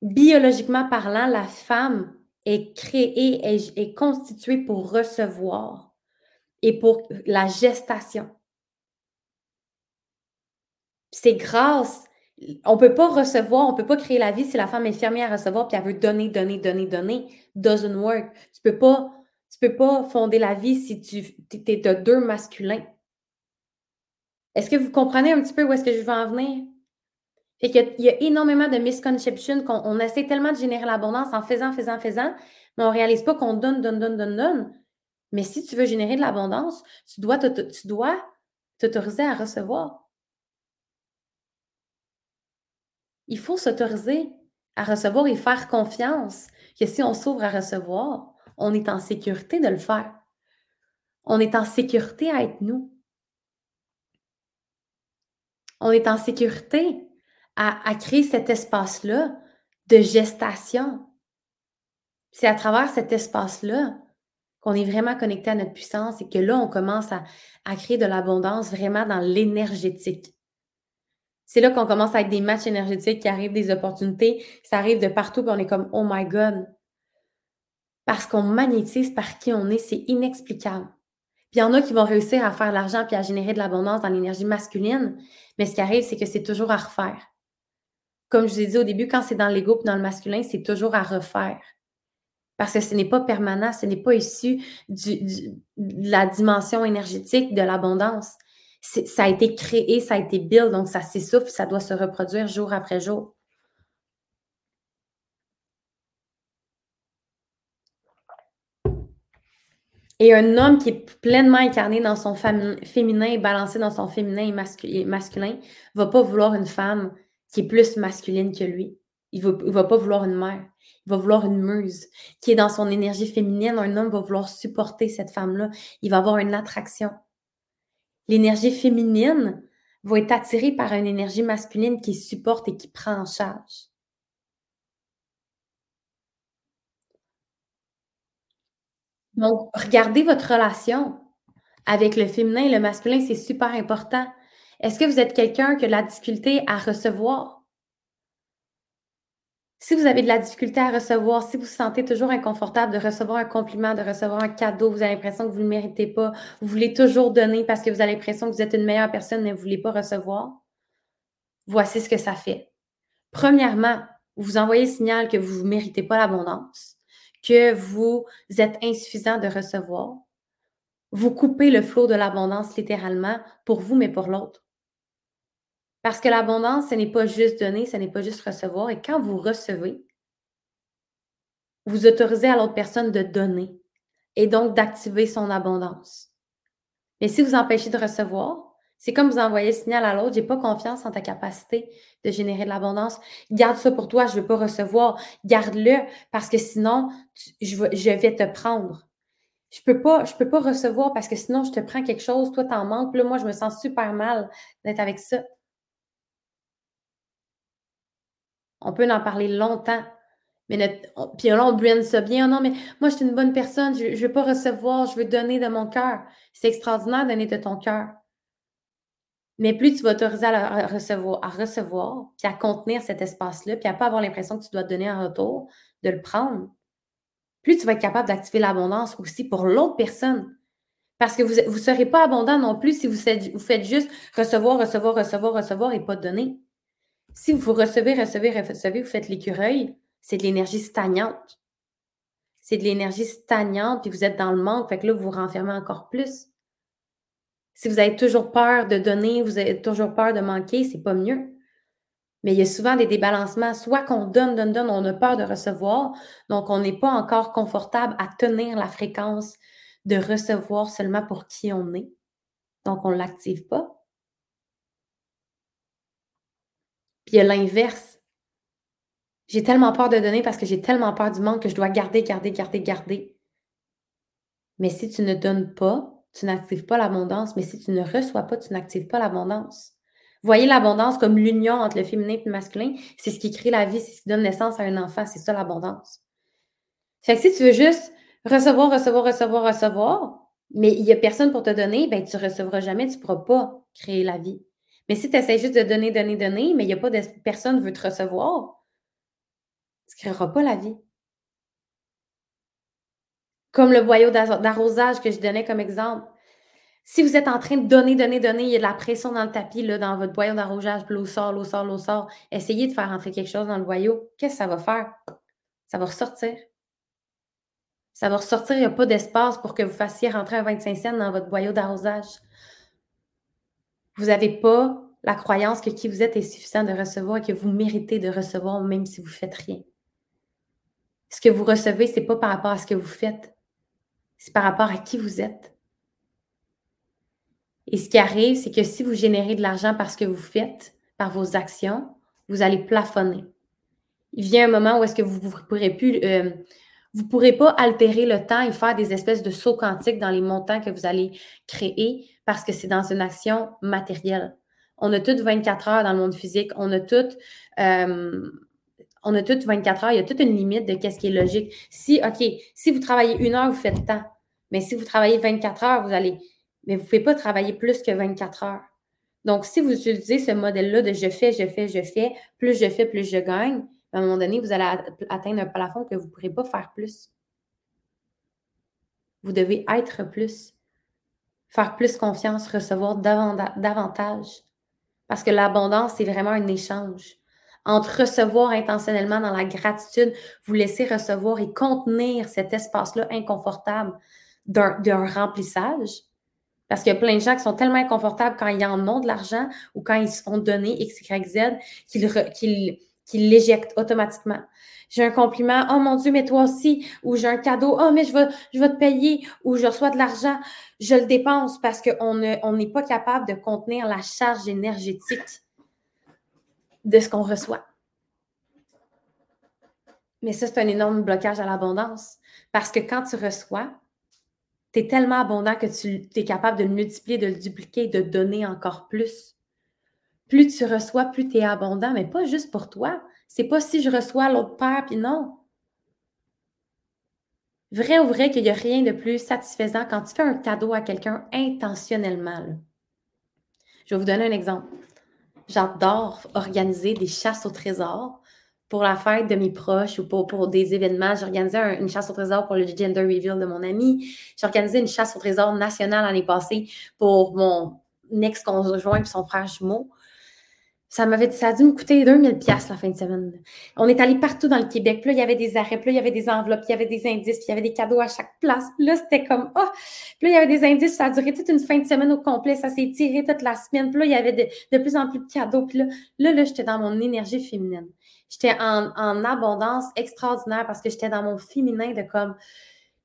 Biologiquement parlant, la femme est créée, est, constituée pour recevoir et pour la gestation. C'est grâce. On ne peut pas recevoir, on ne peut pas créer la vie si la femme est fermée à recevoir puis elle veut donner, donner, donner, donner. Doesn't work. Tu ne peux, pas, tu peux pas fonder la vie si tu es de deux masculins. Est-ce que vous comprenez un petit peu où est-ce que je veux en venir? il y a énormément de misconceptions qu'on essaie tellement de générer l'abondance en faisant, faisant, faisant, mais on ne réalise pas qu'on donne, donne, donne, donne, donne. Mais si tu veux générer de l'abondance, tu dois t'autoriser à recevoir. Il faut s'autoriser à recevoir et faire confiance que si on s'ouvre à recevoir, on est en sécurité de le faire. On est en sécurité à être nous. On est en sécurité à, créer cet espace-là de gestation. C'est à travers cet espace-là qu'on est vraiment connecté à notre puissance et que là, on commence à, créer de l'abondance vraiment dans l'énergétique. C'est là qu'on commence à être des matchs énergétiques qui arrivent, des opportunités, ça arrive de partout, puis on est comme Oh my God! Parce qu'on magnétise par qui on est, c'est inexplicable. Puis il y en a qui vont réussir à faire l'argent puis à générer de l'abondance dans l'énergie masculine, mais ce qui arrive, c'est que c'est toujours à refaire. Comme je vous ai dit au début, quand c'est dans l'ego puis dans le masculin, c'est toujours à refaire parce que ce n'est pas permanent, ce n'est pas issu de la dimension énergétique de l'abondance. Ça a été créé, ça a été build, donc ça s'essouffle, ça doit se reproduire jour après jour. Et un homme qui est pleinement incarné dans son féminin balancé dans son féminin et, masculin va pas vouloir une femme qui est plus masculine que lui. Il va, va pas vouloir une mère va vouloir une muse qui est dans son énergie féminine. Un homme va vouloir supporter cette femme-là. Il va avoir une attraction. L'énergie féminine va être attirée par une énergie masculine qui supporte et qui prend en charge. Donc, regardez votre relation avec le féminin et le masculin, c'est super important. Est-ce que vous êtes quelqu'un qui a de la difficulté à recevoir? Si vous avez de la difficulté à recevoir, si vous vous sentez toujours inconfortable de recevoir un compliment, de recevoir un cadeau, vous avez l'impression que vous ne le méritez pas, vous voulez toujours donner parce que vous avez l'impression que vous êtes une meilleure personne, mais vous ne voulez pas recevoir, voici ce que ça fait. Premièrement, vous vous envoyez le signal que vous ne méritez pas l'abondance, que vous êtes insuffisant de recevoir. Vous coupez le flot de l'abondance littéralement pour vous, mais pour l'autre. Parce que l'abondance, ce n'est pas juste donner, ce n'est pas juste recevoir. Et quand vous recevez, vous autorisez à l'autre personne de donner et donc d'activer son abondance. Mais si vous empêchez de recevoir, c'est comme vous envoyez le signal à l'autre, j'ai pas confiance en ta capacité de générer de l'abondance. Garde ça pour toi, je veux pas recevoir. Garde-le parce que sinon, je, vais, te prendre. Je peux pas, peux pas recevoir parce que sinon, je te prends quelque chose, toi, t'en manques. Là, moi, je me sens super mal d'être avec ça. On peut en parler longtemps. Mais puis là, on brûle ça bien. Non, mais moi, je suis une bonne personne. Je ne veux pas recevoir. Je veux donner de mon cœur. C'est extraordinaire donner de ton cœur. Mais plus tu vas autoriser à, recevoir, à recevoir, puis à contenir cet espace-là, puis à pas avoir l'impression que tu dois te donner un retour, de le prendre, plus tu vas être capable d'activer l'abondance aussi pour l'autre personne. Parce que vous ne serez pas abondant non plus si vous faites, vous faites juste recevoir, recevoir, recevoir, recevoir et pas donner. Si vous recevez, recevez, recevez, vous faites l'écureuil, c'est de l'énergie stagnante. C'est de l'énergie stagnante, puis vous êtes dans le manque, fait que là, vous vous renfermez encore plus. Si vous avez toujours peur de donner, vous avez toujours peur de manquer, c'est pas mieux. Mais il y a souvent des débalancements, soit qu'on donne, donne, donne, on a peur de recevoir, donc on n'est pas encore confortable à tenir la fréquence de recevoir seulement pour qui on est. Donc on ne l'active pas. Puis il y a l'inverse. J'ai tellement peur de donner parce que j'ai tellement peur du manque que je dois garder, garder, garder, garder. Mais si tu ne donnes pas, tu n'actives pas l'abondance. Mais si tu ne reçois pas, tu n'actives pas l'abondance. Voyez l'abondance comme l'union entre le féminin et le masculin. C'est ce qui crée la vie, c'est ce qui donne naissance à un enfant. C'est ça l'abondance. Fait que si tu veux juste recevoir, recevoir, recevoir, recevoir, mais il n'y a personne pour te donner, ben, tu ne recevras jamais, tu ne pourras pas créer la vie. Mais si tu essaies juste de donner, donner, donner, mais il n'y a pas de personne qui veut te recevoir, tu ne créeras pas la vie. Comme le boyau d'arrosage que je donnais comme exemple. Si vous êtes en train de donner, donner, donner, il y a de la pression dans le tapis, là, dans votre boyau d'arrosage, l'eau sort, l'eau sort, l'eau sort. Essayez de faire entrer quelque chose dans le boyau. Qu'est-ce que ça va faire? Ça va ressortir. Ça va ressortir, il n'y a pas d'espace pour que vous fassiez rentrer un 25 cents dans votre boyau d'arrosage. Vous n'avez pas la croyance que qui vous êtes est suffisant de recevoir et que vous méritez de recevoir même si vous ne faites rien. Ce que vous recevez, ce n'est pas par rapport à ce que vous faites. C'est par rapport à qui vous êtes. Et ce qui arrive, c'est que si vous générez de l'argent par ce que vous faites, par vos actions, vous allez plafonner. Il vient un moment où est-ce que vous ne pourrez plus, euh, vous pourrez pas altérer le temps et faire des espèces de sauts quantiques dans les montants que vous allez créer parce que c'est dans une action matérielle. On a toutes 24 heures dans le monde physique. On a toutes, euh, on a toutes 24 heures. Il y a toute une limite de qu'est-ce qui est logique. Si, OK, si vous travaillez une heure, vous faites tant. Mais si vous travaillez 24 heures, vous allez. Mais vous ne pouvez pas travailler plus que 24 heures. Donc, si vous utilisez ce modèle-là de je fais, je fais, je fais, plus je fais, plus je gagne, à un moment donné, vous allez atteindre un plafond que vous ne pourrez pas faire plus. Vous devez être plus, faire plus confiance, recevoir davantage. Parce que l'abondance, c'est vraiment un échange entre recevoir intentionnellement dans la gratitude, vous laisser recevoir et contenir cet espace-là inconfortable d'un remplissage. Parce qu'il y a plein de gens qui sont tellement inconfortables quand ils en ont de l'argent ou quand ils se font donner X, Y, Z qu'ils l'éjectent automatiquement. J'ai un compliment, oh mon Dieu, mais toi aussi, ou j'ai un cadeau, oh mais je vais, je vais te payer, ou je reçois de l'argent, je le dépense parce qu'on n'est pas capable de contenir la charge énergétique de ce qu'on reçoit. Mais ça, c'est un énorme blocage à l'abondance. Parce que quand tu reçois, tu es tellement abondant que tu es capable de le multiplier, de le dupliquer, de donner encore plus. Plus tu reçois, plus tu es abondant, mais pas juste pour toi. C'est pas si je reçois l'autre père, puis non. Vrai ou vrai qu'il n'y a rien de plus satisfaisant quand tu fais un cadeau à quelqu'un intentionnellement. Je vais vous donner un exemple. J'adore organiser des chasses au trésor pour la fête de mes proches ou pour, des événements. J'ai organisé une chasse au trésor pour le gender reveal de mon ami. J'ai organisé une chasse au trésor nationale l'année passée pour mon ex-conjoint et son frère jumeau. Ça m'avait ça a dû me coûter 2000 pièces la fin de semaine. On est allé partout dans le Québec. Puis là, il y avait des arrêts, puis là, il y avait des enveloppes, il y avait des indices, puis il y avait des cadeaux à chaque place. Puis là, c'était comme oh! Puis là, il y avait des indices, ça a duré toute une fin de semaine au complet, ça s'est tiré toute la semaine. Puis là, il y avait de, plus en plus de cadeaux. Puis là, là, là j'étais dans mon énergie féminine. J'étais en, en abondance extraordinaire parce que j'étais dans mon féminin de comme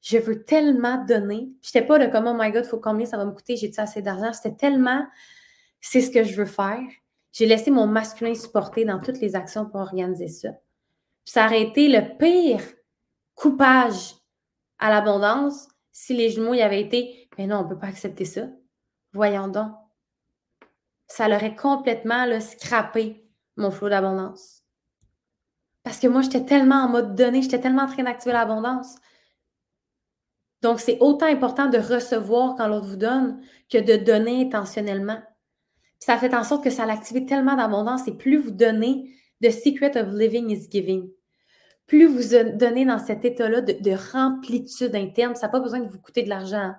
je veux tellement donner. J'étais pas de comme oh my god, faut combien ça va me coûter, j'ai assez d'argent? C'était tellement c'est ce que je veux faire j'ai laissé mon masculin supporter dans toutes les actions pour organiser ça. Ça aurait été le pire coupage à l'abondance si les jumeaux y avaient été Mais non, on ne peut pas accepter ça. Voyons donc. Ça l'aurait complètement là, scrappé mon flot d'abondance. Parce que moi, j'étais tellement en mode donné, j'étais tellement en train d'activer l'abondance. Donc, c'est autant important de recevoir quand l'autre vous donne que de donner intentionnellement ça fait en sorte que ça l'active tellement d'abondance et plus vous donnez, the secret of living is giving. Plus vous donnez dans cet état-là de, remplitude interne, ça n'a pas besoin de vous coûter de l'argent.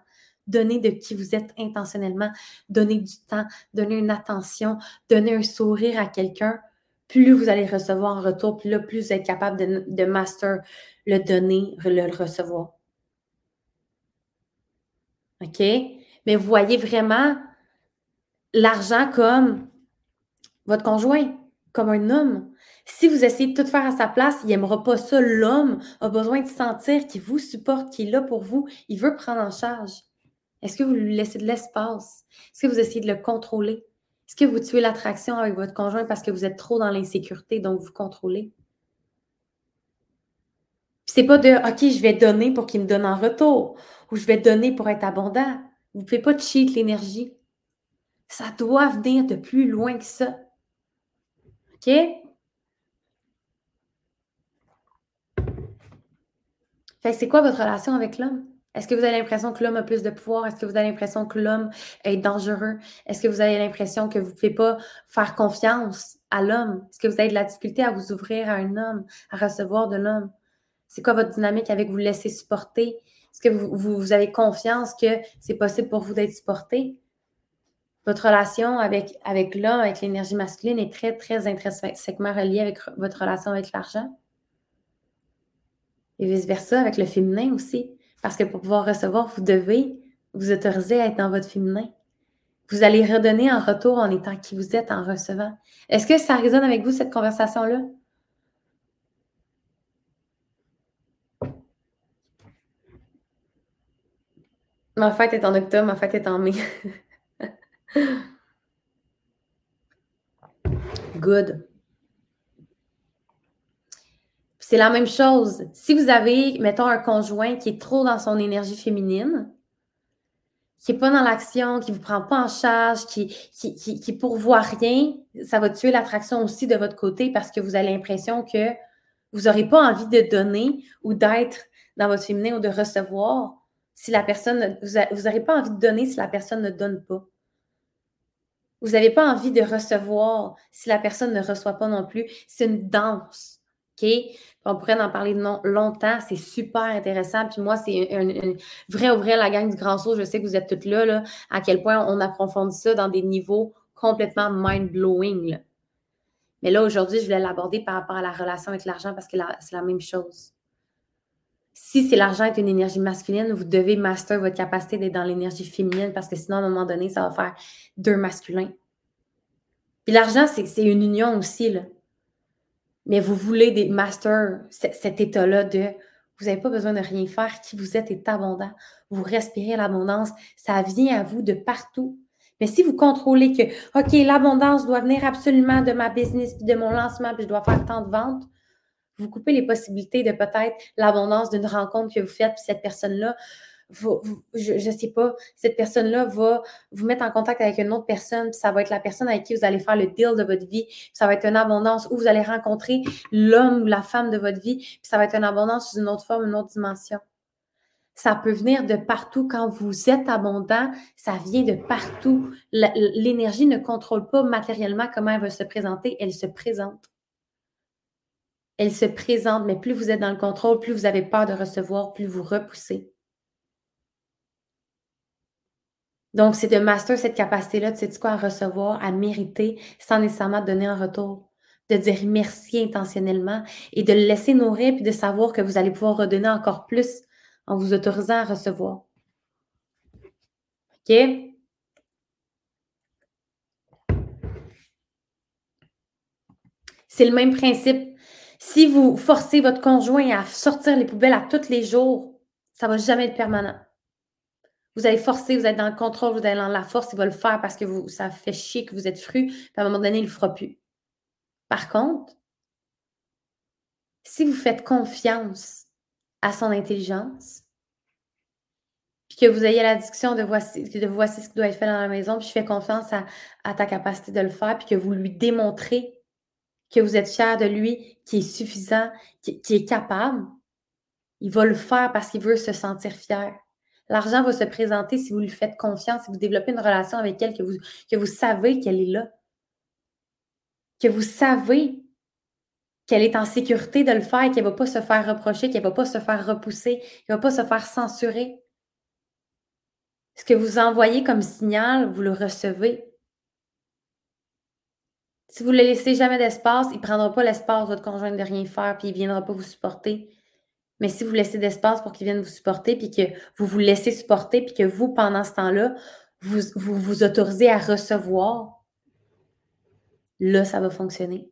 Donnez de qui vous êtes intentionnellement, donnez du temps, donnez une attention, donnez un sourire à quelqu'un, plus vous allez recevoir en retour, plus là, plus vous êtes capable de, de master le donner, le recevoir. OK? Mais vous voyez vraiment l'argent comme votre conjoint, comme un homme. Si vous essayez de tout faire à sa place, il n'aimera pas ça. L'homme a besoin de sentir qu'il vous supporte, qu'il est là pour vous. Il veut prendre en charge. Est-ce que vous lui laissez de l'espace? Est-ce que vous essayez de le contrôler? Est-ce que vous tuez l'attraction avec votre conjoint parce que vous êtes trop dans l'insécurité, donc vous contrôlez? c'est pas de OK, je vais donner pour qu'il me donne en retour ou je vais donner pour être abondant. Vous ne pouvez pas cheat l'énergie. Ça doit venir de plus loin que ça. OK? Fait c'est quoi votre relation avec l'homme? Est-ce que vous avez l'impression que l'homme a plus de pouvoir? Est-ce que vous avez l'impression que l'homme est dangereux? Est-ce que vous avez l'impression que vous ne pouvez pas faire confiance à l'homme? Est-ce que vous avez de la difficulté à vous ouvrir à un homme, à recevoir de l'homme? C'est quoi votre dynamique avec vous laisser supporter? Est-ce que vous, vous, avez confiance que c'est possible pour vous d'être supporté? Votre relation avec, avec l'homme, avec l'énergie masculine est très, très intrinsèquement reliée avec votre relation avec l'argent. Et vice-versa avec le féminin aussi. Parce que pour pouvoir recevoir, vous devez vous autoriser à être dans votre féminin. Vous allez redonner en retour en étant qui vous êtes en recevant. Est-ce que ça résonne avec vous, cette conversation-là? Ma fête est en octobre, ma fête est en mai. *laughs* Good. C'est la même chose. Si vous avez, mettons, un conjoint qui est trop dans son énergie féminine, qui n'est pas dans l'action, qui ne vous prend pas en charge, qui, qui, pourvoit rien, ça va tuer l'attraction aussi de votre côté parce que vous avez l'impression que vous n'aurez pas envie de donner ou d'être dans votre féminin ou de recevoir si la personne, vous n'aurez pas envie de donner si la personne ne donne pas. Vous n'avez pas envie de recevoir si la personne ne reçoit pas non plus. C'est une danse. OK? On pourrait en parler longtemps. C'est super intéressant. Puis moi, c'est un, vrai ou vrai la gang du grand saut. Je sais que vous êtes toutes là, là, à quel point on approfondit ça dans des niveaux complètement mind-blowing. Mais là, aujourd'hui, je voulais l'aborder par rapport à la relation avec l'argent parce que c'est la même chose. Si c'est l'argent est une énergie masculine, vous devez master votre capacité d'être dans l'énergie féminine parce que sinon, à un moment donné, ça va faire deux masculins. Puis l'argent, c'est une union aussi, là. Mais vous voulez des masters, cet état-là de vous n'avez pas besoin de rien faire, qui vous êtes est abondant. Vous respirez l'abondance, ça vient à vous de partout. Mais si vous contrôlez que, OK, l'abondance doit venir absolument de ma business, de mon lancement, puis je dois faire tant de ventes, vous coupez les possibilités de peut-être l'abondance d'une rencontre que vous faites, puis cette personne-là, je ne sais pas, cette personne-là va vous mettre en contact avec une autre personne, puis ça va être la personne avec qui vous allez faire le deal de votre vie, puis ça va être une abondance où vous allez rencontrer l'homme ou la femme de votre vie, puis ça va être une abondance sous une autre forme, une autre dimension. Ça peut venir de partout. Quand vous êtes abondant, ça vient de partout. L'énergie ne contrôle pas matériellement comment elle va se présenter, elle se présente. Elle se présente, mais plus vous êtes dans le contrôle, plus vous avez peur de recevoir, plus vous repoussez. Donc, c'est de master cette capacité-là, tu sais quoi, à recevoir, à mériter, sans nécessairement donner un retour. De dire merci intentionnellement et de le laisser nourrir, puis de savoir que vous allez pouvoir redonner encore plus en vous autorisant à recevoir. OK? C'est le même principe. Si vous forcez votre conjoint à sortir les poubelles à tous les jours, ça ne va jamais être permanent. Vous allez forcer, vous êtes dans le contrôle, vous êtes dans la force, il va le faire parce que vous, ça fait chier que vous êtes fru, puis à un moment donné, il ne le fera plus. Par contre, si vous faites confiance à son intelligence, puis que vous ayez la discussion de voici, de voici ce qui doit être fait dans la maison, puis je fais confiance à, ta capacité de le faire, puis que vous lui démontrez que vous êtes fier de lui, qui est suffisant, qui, est capable, il va le faire parce qu'il veut se sentir fier. L'argent va se présenter si vous lui faites confiance, si vous développez une relation avec elle, que vous, que vous savez qu'elle est là, que vous savez qu'elle est en sécurité de le faire, qu'elle ne va pas se faire reprocher, qu'elle ne va pas se faire repousser, qu'elle ne va pas se faire censurer. Ce que vous envoyez comme signal, vous le recevez. Si vous ne le laissez jamais d'espace, il ne prendra pas l'espace, votre conjoint, de rien faire, puis il ne viendra pas vous supporter. Mais si vous laissez d'espace pour qu'il vienne vous supporter, puis que vous vous laissez supporter, puis que vous, pendant ce temps-là, vous, vous autorisez à recevoir, là, ça va fonctionner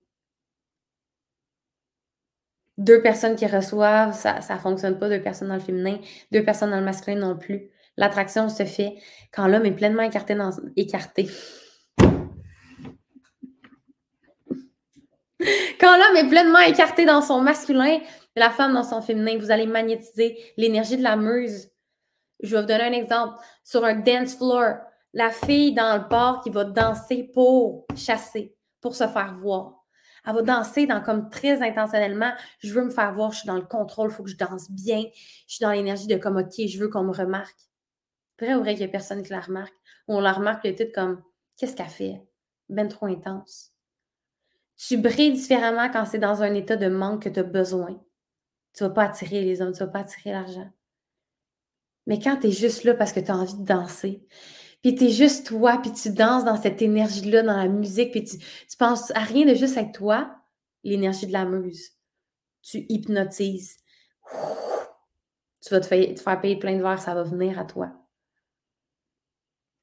deux personnes qui reçoivent, ça ne fonctionne pas, deux personnes dans le féminin, deux personnes dans le masculin non plus. L'attraction se fait quand l'homme est pleinement écarté. Quand l'homme est pleinement écarté dans son masculin, la femme dans son féminin, vous allez magnétiser l'énergie de la muse. Je vais vous donner un exemple. Sur un dance floor, la fille dans le parc qui va danser pour chasser, pour se faire voir. Elle va danser dans comme très intentionnellement. Je veux me faire voir, je suis dans le contrôle, il faut que je danse bien. Je suis dans l'énergie de comme OK, je veux qu'on me remarque. Vrai ou vrai qu'il n'y a personne qui la remarque? Ou on la remarque le titre comme Qu'est-ce qu'elle fait? Ben trop intense. Tu brilles différemment quand c'est dans un état de manque que tu as besoin. Tu ne vas pas attirer les hommes, tu ne vas pas attirer l'argent. Mais quand tu es juste là parce que tu as envie de danser, puis tu es juste toi, puis tu danses dans cette énergie-là, dans la musique, puis tu, penses à rien de juste être toi, l'énergie de la muse. Tu hypnotises. Tu vas te faire, payer plein de verres, ça va venir à toi.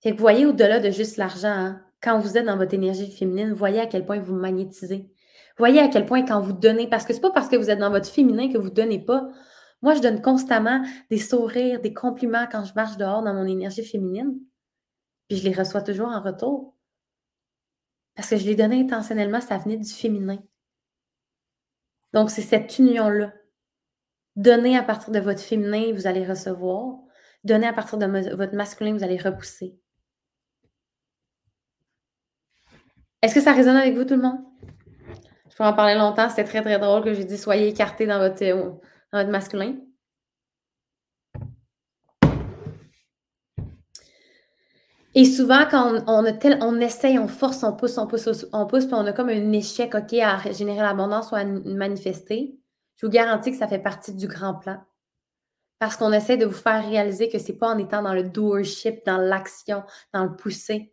Fait que vous voyez au-delà de juste l'argent, hein, quand vous êtes dans votre énergie féminine, voyez à quel point vous magnétisez. Voyez à quel point quand vous donnez, parce que c'est pas parce que vous êtes dans votre féminin que vous ne donnez pas. Moi, je donne constamment des sourires, des compliments quand je marche dehors dans mon énergie féminine. Puis je les reçois toujours en retour. Parce que je les donnais intentionnellement, ça venait du féminin. Donc, c'est cette union-là. Donner à partir de votre féminin, vous allez recevoir. Donner à partir de votre masculin, vous allez repousser. Est-ce que ça résonne avec vous, tout le monde? Je pourrais en parler longtemps. C'était très, très drôle que j'ai dit soyez écartés dans votre, votre masculin. Et souvent, quand on, a on essaye, on force, on pousse, on pousse, on pousse, puis on a comme un échec, OK, à générer l'abondance ou à manifester, je vous garantis que ça fait partie du grand plan. Parce qu'on essaie de vous faire réaliser que ce n'est pas en étant dans le doership, dans l'action, dans le pousser,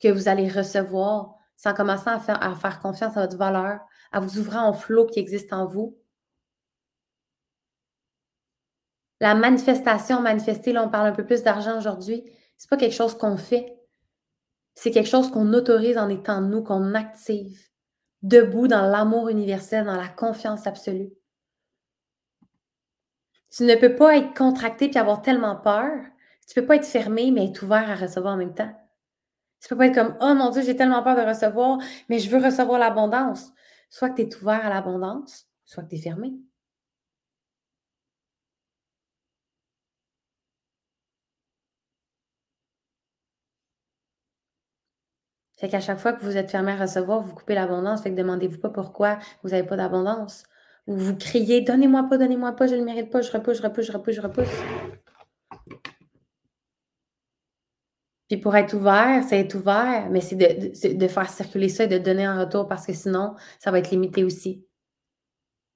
que vous allez recevoir, c'est en commençant à faire, confiance à votre valeur, à vous ouvrir en flot qui existe en vous. La manifestation, manifester, là, on parle un peu plus d'argent aujourd'hui. C'est pas quelque chose qu'on fait. C'est quelque chose qu'on autorise en étant nous, qu'on active, debout dans l'amour universel, dans la confiance absolue. Tu ne peux pas être contracté puis avoir tellement peur. Tu ne peux pas être fermé, mais être ouvert à recevoir en même temps. Tu peux pas être comme Oh mon Dieu, j'ai tellement peur de recevoir, mais je veux recevoir l'abondance. Soit que tu es ouvert à l'abondance, soit que tu es fermé. Fait qu'à chaque fois que vous êtes fermé à recevoir, vous coupez l'abondance. Fait que demandez-vous pas pourquoi vous n'avez pas d'abondance. Ou vous criez Donnez-moi pas, donnez-moi pas, je ne le mérite pas, je repousse, je repousse, je repousse, je repousse. Puis pour être ouvert, c'est être ouvert, mais c'est de, de, faire circuler ça et de donner en retour parce que sinon, ça va être limité aussi.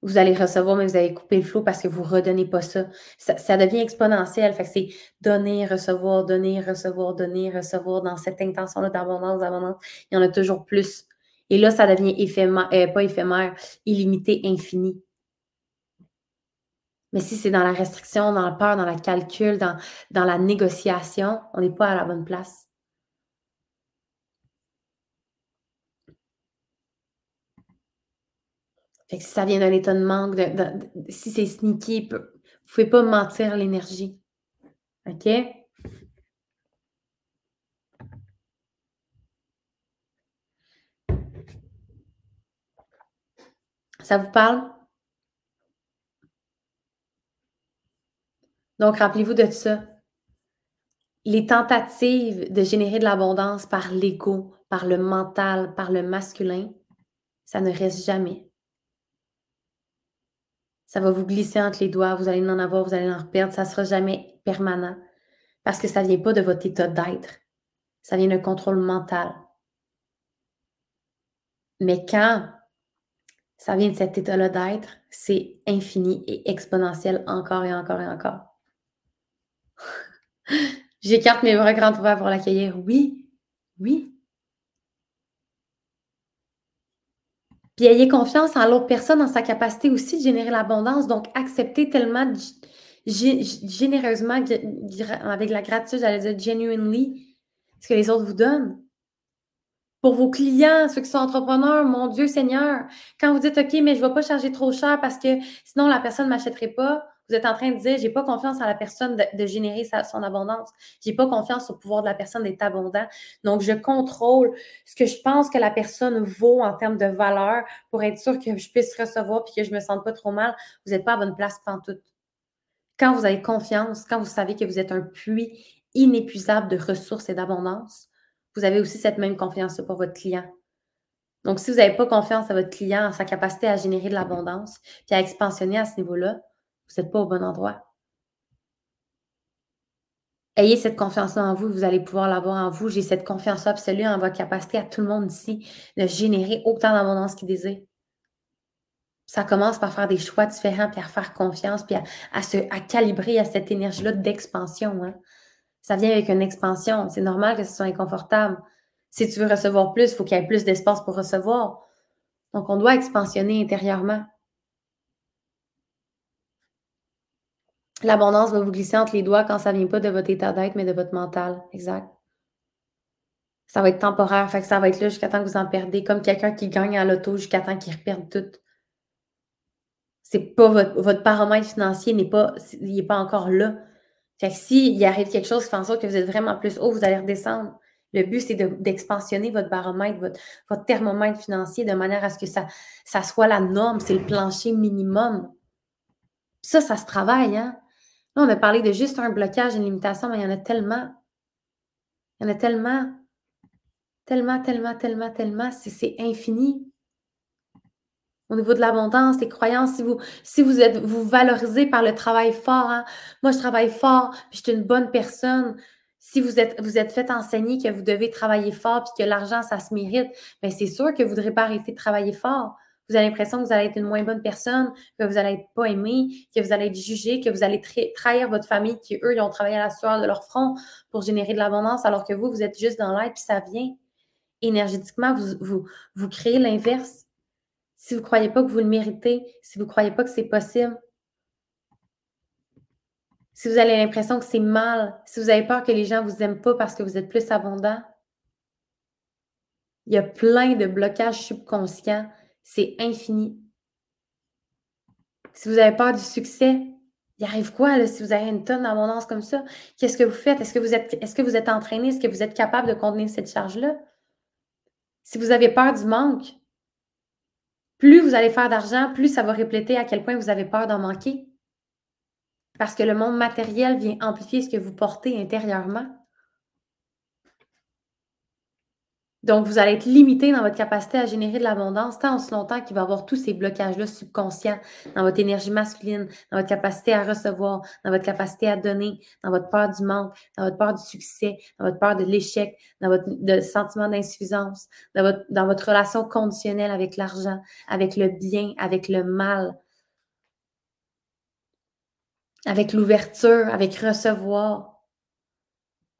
Vous allez recevoir, mais vous allez couper le flot parce que vous ne redonnez pas ça. ça. devient exponentiel. Fait que c'est donner, recevoir, donner, recevoir, donner, recevoir dans cette intention-là d'abondance, d'abondance. Il y en a toujours plus. Et là, ça devient éphémère, euh, pas éphémère, illimité, infini. Mais si c'est dans la restriction, dans la peur, dans le calcul, dans, dans la négociation, on n'est pas à la bonne place. Si ça vient d'un état de manque, si c'est sneaky, vous ne pouvez pas mentir l'énergie. OK? Ça vous parle? Donc, rappelez-vous de ça. Les tentatives de générer de l'abondance par l'ego, par le mental, par le masculin, ça ne reste jamais. Ça va vous glisser entre les doigts, vous allez en avoir, vous allez en perdre, ça ne sera jamais permanent parce que ça ne vient pas de votre état d'être, ça vient d'un contrôle mental. Mais quand ça vient de cet état-là d'être, c'est infini et exponentiel encore et encore et encore. *laughs* J'écarte mes bras grands ouverts pour l'accueillir. Oui, oui. Puis ayez confiance en l'autre personne, en sa capacité aussi de générer l'abondance. Donc, acceptez tellement généreusement, avec la gratitude, j'allais dire genuinely, ce que les autres vous donnent. Pour vos clients, ceux qui sont entrepreneurs, mon Dieu Seigneur, quand vous dites OK, mais je ne vais pas charger trop cher parce que sinon la personne ne m'achèterait pas, vous êtes en train de dire, j'ai pas confiance en la personne de, générer son abondance. J'ai pas confiance au pouvoir de la personne d'être abondant. Donc, je contrôle ce que je pense que la personne vaut en termes de valeur pour être sûr que je puisse recevoir puis que je me sente pas trop mal. Vous n'êtes pas à bonne place tout. Quand vous avez confiance, quand vous savez que vous êtes un puits inépuisable de ressources et d'abondance, vous avez aussi cette même confiance pour votre client. Donc, si vous n'avez pas confiance à votre client, à sa capacité à générer de l'abondance, puis à expansionner à ce niveau-là, vous n'êtes pas au bon endroit. Ayez cette confiance-là en vous, vous allez pouvoir l'avoir en vous. J'ai cette confiance absolue en votre capacité à tout le monde ici de générer autant d'abondance qu'il désire. Ça commence par faire des choix différents, puis à faire confiance, puis à, se, calibrer à cette énergie-là d'expansion. Hein. Ça vient avec une expansion. C'est normal que ce soit inconfortable. Si tu veux recevoir plus, il faut qu'il y ait plus d'espace pour recevoir. Donc, on doit expansionner intérieurement. L'abondance va vous glisser entre les doigts quand ça ne vient pas de votre état d'être, mais de votre mental. Exact. Ça va être temporaire, fait ça va être là jusqu'à temps que vous en perdez, comme quelqu'un qui gagne à l'auto jusqu'à temps qu'il reperde tout. C'est pas votre, paramètre financier n'est pas, encore là. Que s'il arrive quelque chose qui fait en sorte que vous êtes vraiment plus haut, vous allez redescendre. Le but, c'est d'expansionner votre baromètre, votre, votre, thermomètre financier de manière à ce que ça, ça soit la norme, c'est le plancher minimum. Ça, ça se travaille, hein? Là, on a parlé de juste un blocage, une limitation, mais il y en a tellement. Il y en a tellement. Tellement, tellement, tellement, tellement. C'est infini. Au niveau de l'abondance, des croyances, si vous, si vous êtes vous valorisez par le travail fort, hein. moi je travaille fort, puis je suis une bonne personne. Si vous êtes, vous êtes fait enseigner que vous devez travailler fort puis que l'argent, ça se mérite, bien c'est sûr que vous ne voudrez pas arrêter de travailler fort vous avez l'impression que vous allez être une moins bonne personne, que vous allez être pas aimé, que vous allez être jugé, que vous allez trahir votre famille qui, eux, ils ont travaillé à la sueur de leur front pour générer de l'abondance, alors que vous, vous êtes juste dans l'aide, puis ça vient. Énergétiquement, vous, vous, vous créez l'inverse. Si vous ne croyez pas que vous le méritez, si vous ne croyez pas que c'est possible, si vous avez l'impression que c'est mal, si vous avez peur que les gens ne vous aiment pas parce que vous êtes plus abondant, il y a plein de blocages subconscients c'est infini. Si vous avez peur du succès, il arrive quoi là, si vous avez une tonne d'abondance comme ça? Qu'est-ce que vous faites? Est-ce que vous êtes, est-ce que vous êtes entraîné? Est-ce que vous êtes capable de contenir cette charge-là? Si vous avez peur du manque, plus vous allez faire d'argent, plus ça va refléter à quel point vous avez peur d'en manquer. Parce que le monde matériel vient amplifier ce que vous portez intérieurement. Donc, vous allez être limité dans votre capacité à générer de l'abondance tant aussi longtemps qu'il va y avoir tous ces blocages-là subconscients dans votre énergie masculine, dans votre capacité à recevoir, dans votre capacité à donner, dans votre peur du manque, dans votre peur du succès, dans votre peur de l'échec, dans votre sentiment d'insuffisance, dans votre relation conditionnelle avec l'argent, avec le bien, avec le mal, avec l'ouverture, avec recevoir.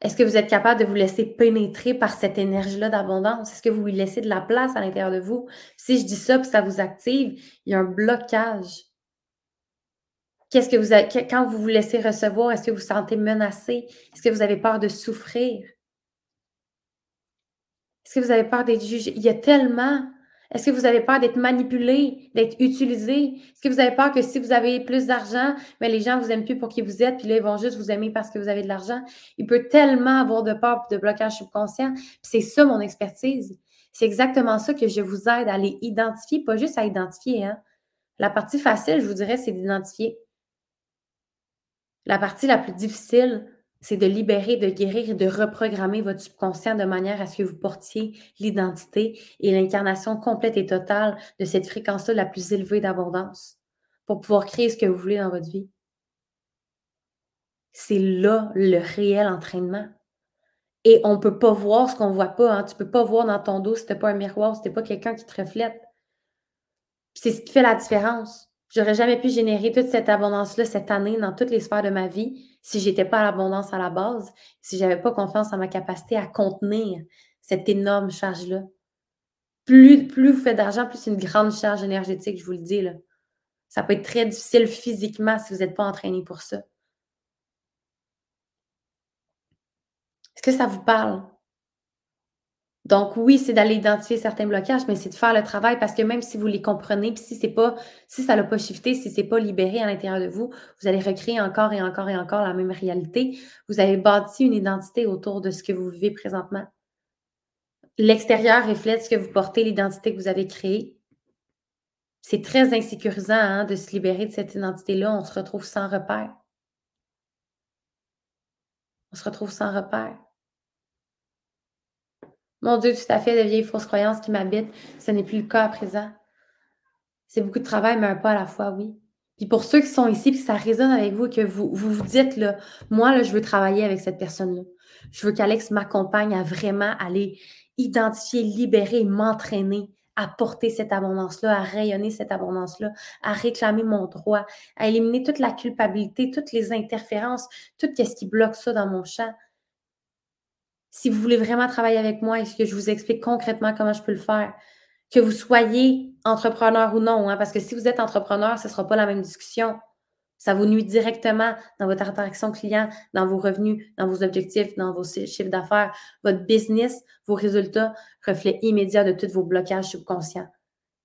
Est-ce que vous êtes capable de vous laisser pénétrer par cette énergie-là d'abondance? Est-ce que vous lui laissez de la place à l'intérieur de vous? Si je dis ça, puis ça vous active, il y a un blocage. Qu'est-ce que vous avez, quand vous vous laissez recevoir, est-ce que vous vous sentez menacé? Est-ce que vous avez peur de souffrir? Est-ce que vous avez peur d'être jugé? Il y a tellement est-ce que vous avez peur d'être manipulé, d'être utilisé? Est-ce que vous avez peur que si vous avez plus d'argent, mais les gens vous aiment plus pour qui vous êtes, puis là, ils vont juste vous aimer parce que vous avez de l'argent? Il peut tellement avoir de peur de blocage subconscient. C'est ça mon expertise. C'est exactement ça que je vous aide à aller identifier, pas juste à identifier. Hein? La partie facile, je vous dirais, c'est d'identifier. La partie la plus difficile, c'est de libérer, de guérir et de reprogrammer votre subconscient de manière à ce que vous portiez l'identité et l'incarnation complète et totale de cette fréquence-là la plus élevée d'abondance pour pouvoir créer ce que vous voulez dans votre vie. C'est là le réel entraînement. Et on ne peut pas voir ce qu'on ne voit pas. Hein. Tu ne peux pas voir dans ton dos si tu pas un miroir, si tu pas quelqu'un qui te reflète. C'est ce qui fait la différence. J'aurais jamais pu générer toute cette abondance-là cette année dans toutes les sphères de ma vie si j'étais pas à l'abondance à la base, si j'avais pas confiance en ma capacité à contenir cette énorme charge-là. Plus, plus vous faites d'argent, plus c'est une grande charge énergétique, je vous le dis. Là. Ça peut être très difficile physiquement si vous n'êtes pas entraîné pour ça. Est-ce que ça vous parle? Donc oui, c'est d'aller identifier certains blocages, mais c'est de faire le travail parce que même si vous les comprenez, puis si c'est pas, si ça l'a pas shifté, si c'est pas libéré à l'intérieur de vous, vous allez recréer encore et encore et encore la même réalité. Vous avez bâti une identité autour de ce que vous vivez présentement. L'extérieur reflète ce que vous portez, l'identité que vous avez créée. C'est très insécurisant hein, de se libérer de cette identité-là. On se retrouve sans repère. On se retrouve sans repère. Mon Dieu, tout à fait, de vieilles fausses croyances qui m'habitent. Ce n'est plus le cas à présent. C'est beaucoup de travail, mais un pas à la fois, oui. Puis pour ceux qui sont ici, puis ça résonne avec vous, que vous vous, dites, là, moi, je veux travailler avec cette personne-là. Je veux qu'Alex m'accompagne à vraiment aller identifier, libérer, m'entraîner à porter cette abondance-là, à rayonner cette abondance-là, à réclamer mon droit, à éliminer toute la culpabilité, toutes les interférences, tout ce qui bloque ça dans mon champ, si vous voulez vraiment travailler avec moi et que je vous explique concrètement comment je peux le faire, que vous soyez entrepreneur ou non, hein, parce que si vous êtes entrepreneur, ce ne sera pas la même discussion. Ça vous nuit directement dans votre interaction client, dans vos revenus, dans vos objectifs, dans vos chiffres d'affaires. Votre business, vos résultats, reflètent immédiat de tous vos blocages subconscients.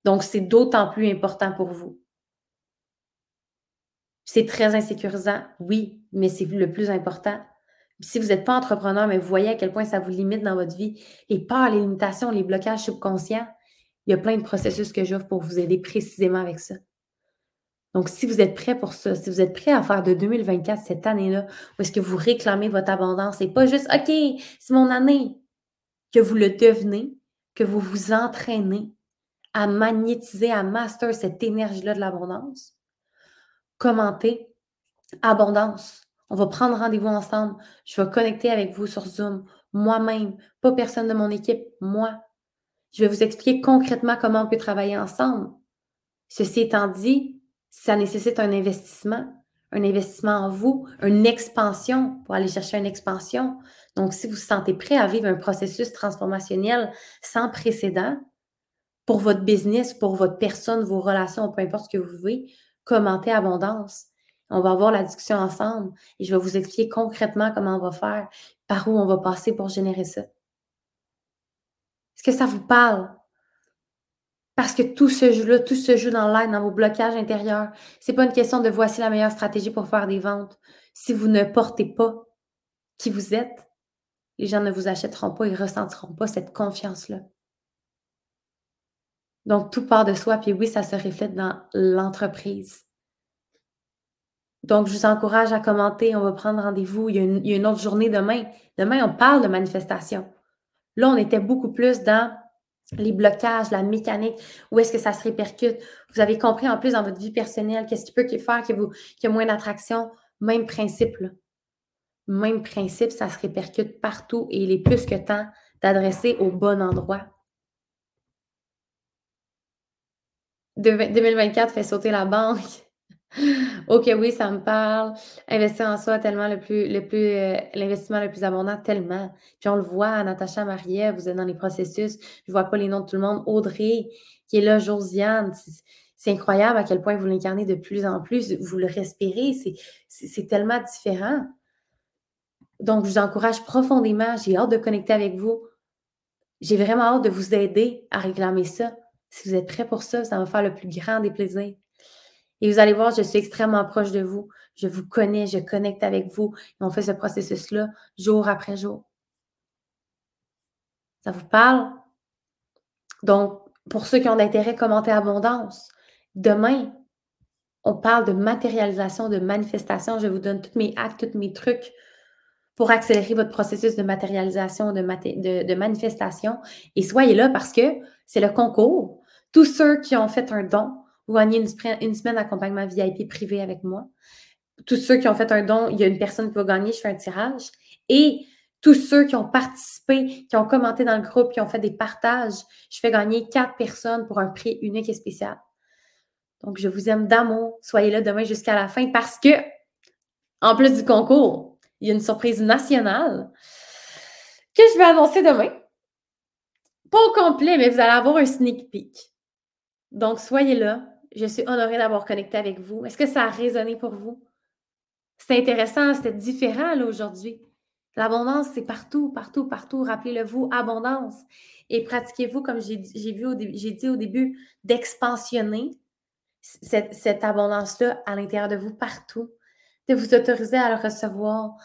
Donc, c'est d'autant plus important pour vous. C'est très insécurisant, oui, mais c'est le plus important si vous n'êtes pas entrepreneur, mais vous voyez à quel point ça vous limite dans votre vie, les peurs, les limitations, les blocages subconscients, il y a plein de processus que j'offre pour vous aider précisément avec ça. Donc, si vous êtes prêt pour ça, si vous êtes prêt à faire de 2024 cette année-là, où est-ce que vous réclamez votre abondance et pas juste, OK, c'est mon année, que vous le devenez, que vous vous entraînez à magnétiser, à master cette énergie-là de l'abondance, commentez abondance. On va prendre rendez-vous ensemble. Je vais connecter avec vous sur Zoom, moi-même, pas personne de mon équipe, moi. Je vais vous expliquer concrètement comment on peut travailler ensemble. Ceci étant dit, ça nécessite un investissement, un investissement en vous, une expansion pour aller chercher une expansion. Donc, si vous vous sentez prêt à vivre un processus transformationnel sans précédent pour votre business, pour votre personne, vos relations, peu importe ce que vous vivez, commentez abondance. On va avoir la discussion ensemble et je vais vous expliquer concrètement comment on va faire, par où on va passer pour générer ça. Est-ce que ça vous parle? Parce que tout se joue là, tout se joue dans l'aide, dans vos blocages intérieurs. C'est pas une question de voici la meilleure stratégie pour faire des ventes. Si vous ne portez pas qui vous êtes, les gens ne vous achèteront pas, ils ressentiront pas cette confiance-là. Donc, tout part de soi, puis oui, ça se reflète dans l'entreprise. Donc, je vous encourage à commenter. On va prendre rendez-vous. Il, y a une autre journée demain. Demain, on parle de manifestation. Là, on était beaucoup plus dans les blocages, la mécanique, où est-ce que ça se répercute. Vous avez compris en plus dans votre vie personnelle, qu'est-ce qui peut faire qu'il y a moins d'attraction. Même principe. Même principe, ça se répercute partout et il est plus que temps d'adresser au bon endroit. 2024 fait sauter la banque. Ok, oui, ça me parle. Investir en soi, tellement le plus, le plus, euh, l'investissement le plus abondant, tellement. Puis on le voit, Natacha Marie, vous êtes dans les processus. Je vois pas les noms de tout le monde. Audrey, qui est là, Josiane. C'est incroyable à quel point vous l'incarnez de plus en plus. Vous le respirez. C'est tellement différent. Donc, je vous encourage profondément. J'ai hâte de connecter avec vous. J'ai vraiment hâte de vous aider à réclamer ça. Si vous êtes prêts pour ça, ça va me faire le plus grand des plaisirs. Et vous allez voir, je suis extrêmement proche de vous. Je vous connais, je connecte avec vous. On fait ce processus-là jour après jour. Ça vous parle? Donc, pour ceux qui ont d'intérêt, commentez abondance. Demain, on parle de matérialisation, de manifestation. Je vous donne tous mes actes, tous mes trucs pour accélérer votre processus de matérialisation, de, de, manifestation. Et soyez là parce que c'est le concours. Tous ceux qui ont fait un don, vous gagnez une, semaine d'accompagnement VIP privé avec moi. Tous ceux qui ont fait un don, il y a une personne qui va gagner, je fais un tirage. Et tous ceux qui ont participé, qui ont commenté dans le groupe, qui ont fait des partages, je fais gagner quatre personnes pour un prix unique et spécial. Donc, je vous aime d'amour. Soyez là demain jusqu'à la fin parce que, en plus du concours, il y a une surprise nationale que je vais annoncer demain. Pas au complet, mais vous allez avoir un sneak peek. Donc, soyez là. Je suis honorée d'avoir connecté avec vous. Est-ce que ça a résonné pour vous? C'est intéressant, c'était différent aujourd'hui. L'abondance, c'est partout, partout, partout. Rappelez-le vous, abondance. Et pratiquez-vous, comme j'ai dit au début, d'expansionner cette, cette abondance-là à l'intérieur de vous partout de vous autoriser à le recevoir.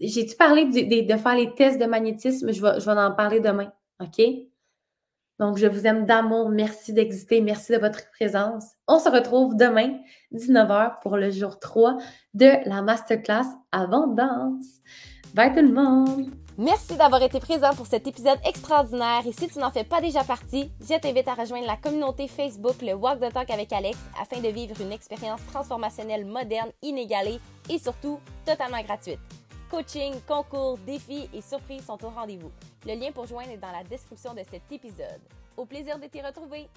J'ai-tu parlé de, faire les tests de magnétisme? Je vais, je vais en parler demain. OK? Donc, je vous aime d'amour. Merci d'exister. Merci de votre présence. On se retrouve demain, 19h, pour le jour 3 de la masterclass Abondance. Bye tout le monde! Merci d'avoir été présent pour cet épisode extraordinaire et si tu n'en fais pas déjà partie, je t'invite à rejoindre la communauté Facebook Le Walk the Talk avec Alex afin de vivre une expérience transformationnelle moderne, inégalée et surtout totalement gratuite. Coaching, concours, défis et surprises sont au rendez-vous. Le lien pour joindre est dans la description de cet épisode. Au plaisir de t'y retrouver!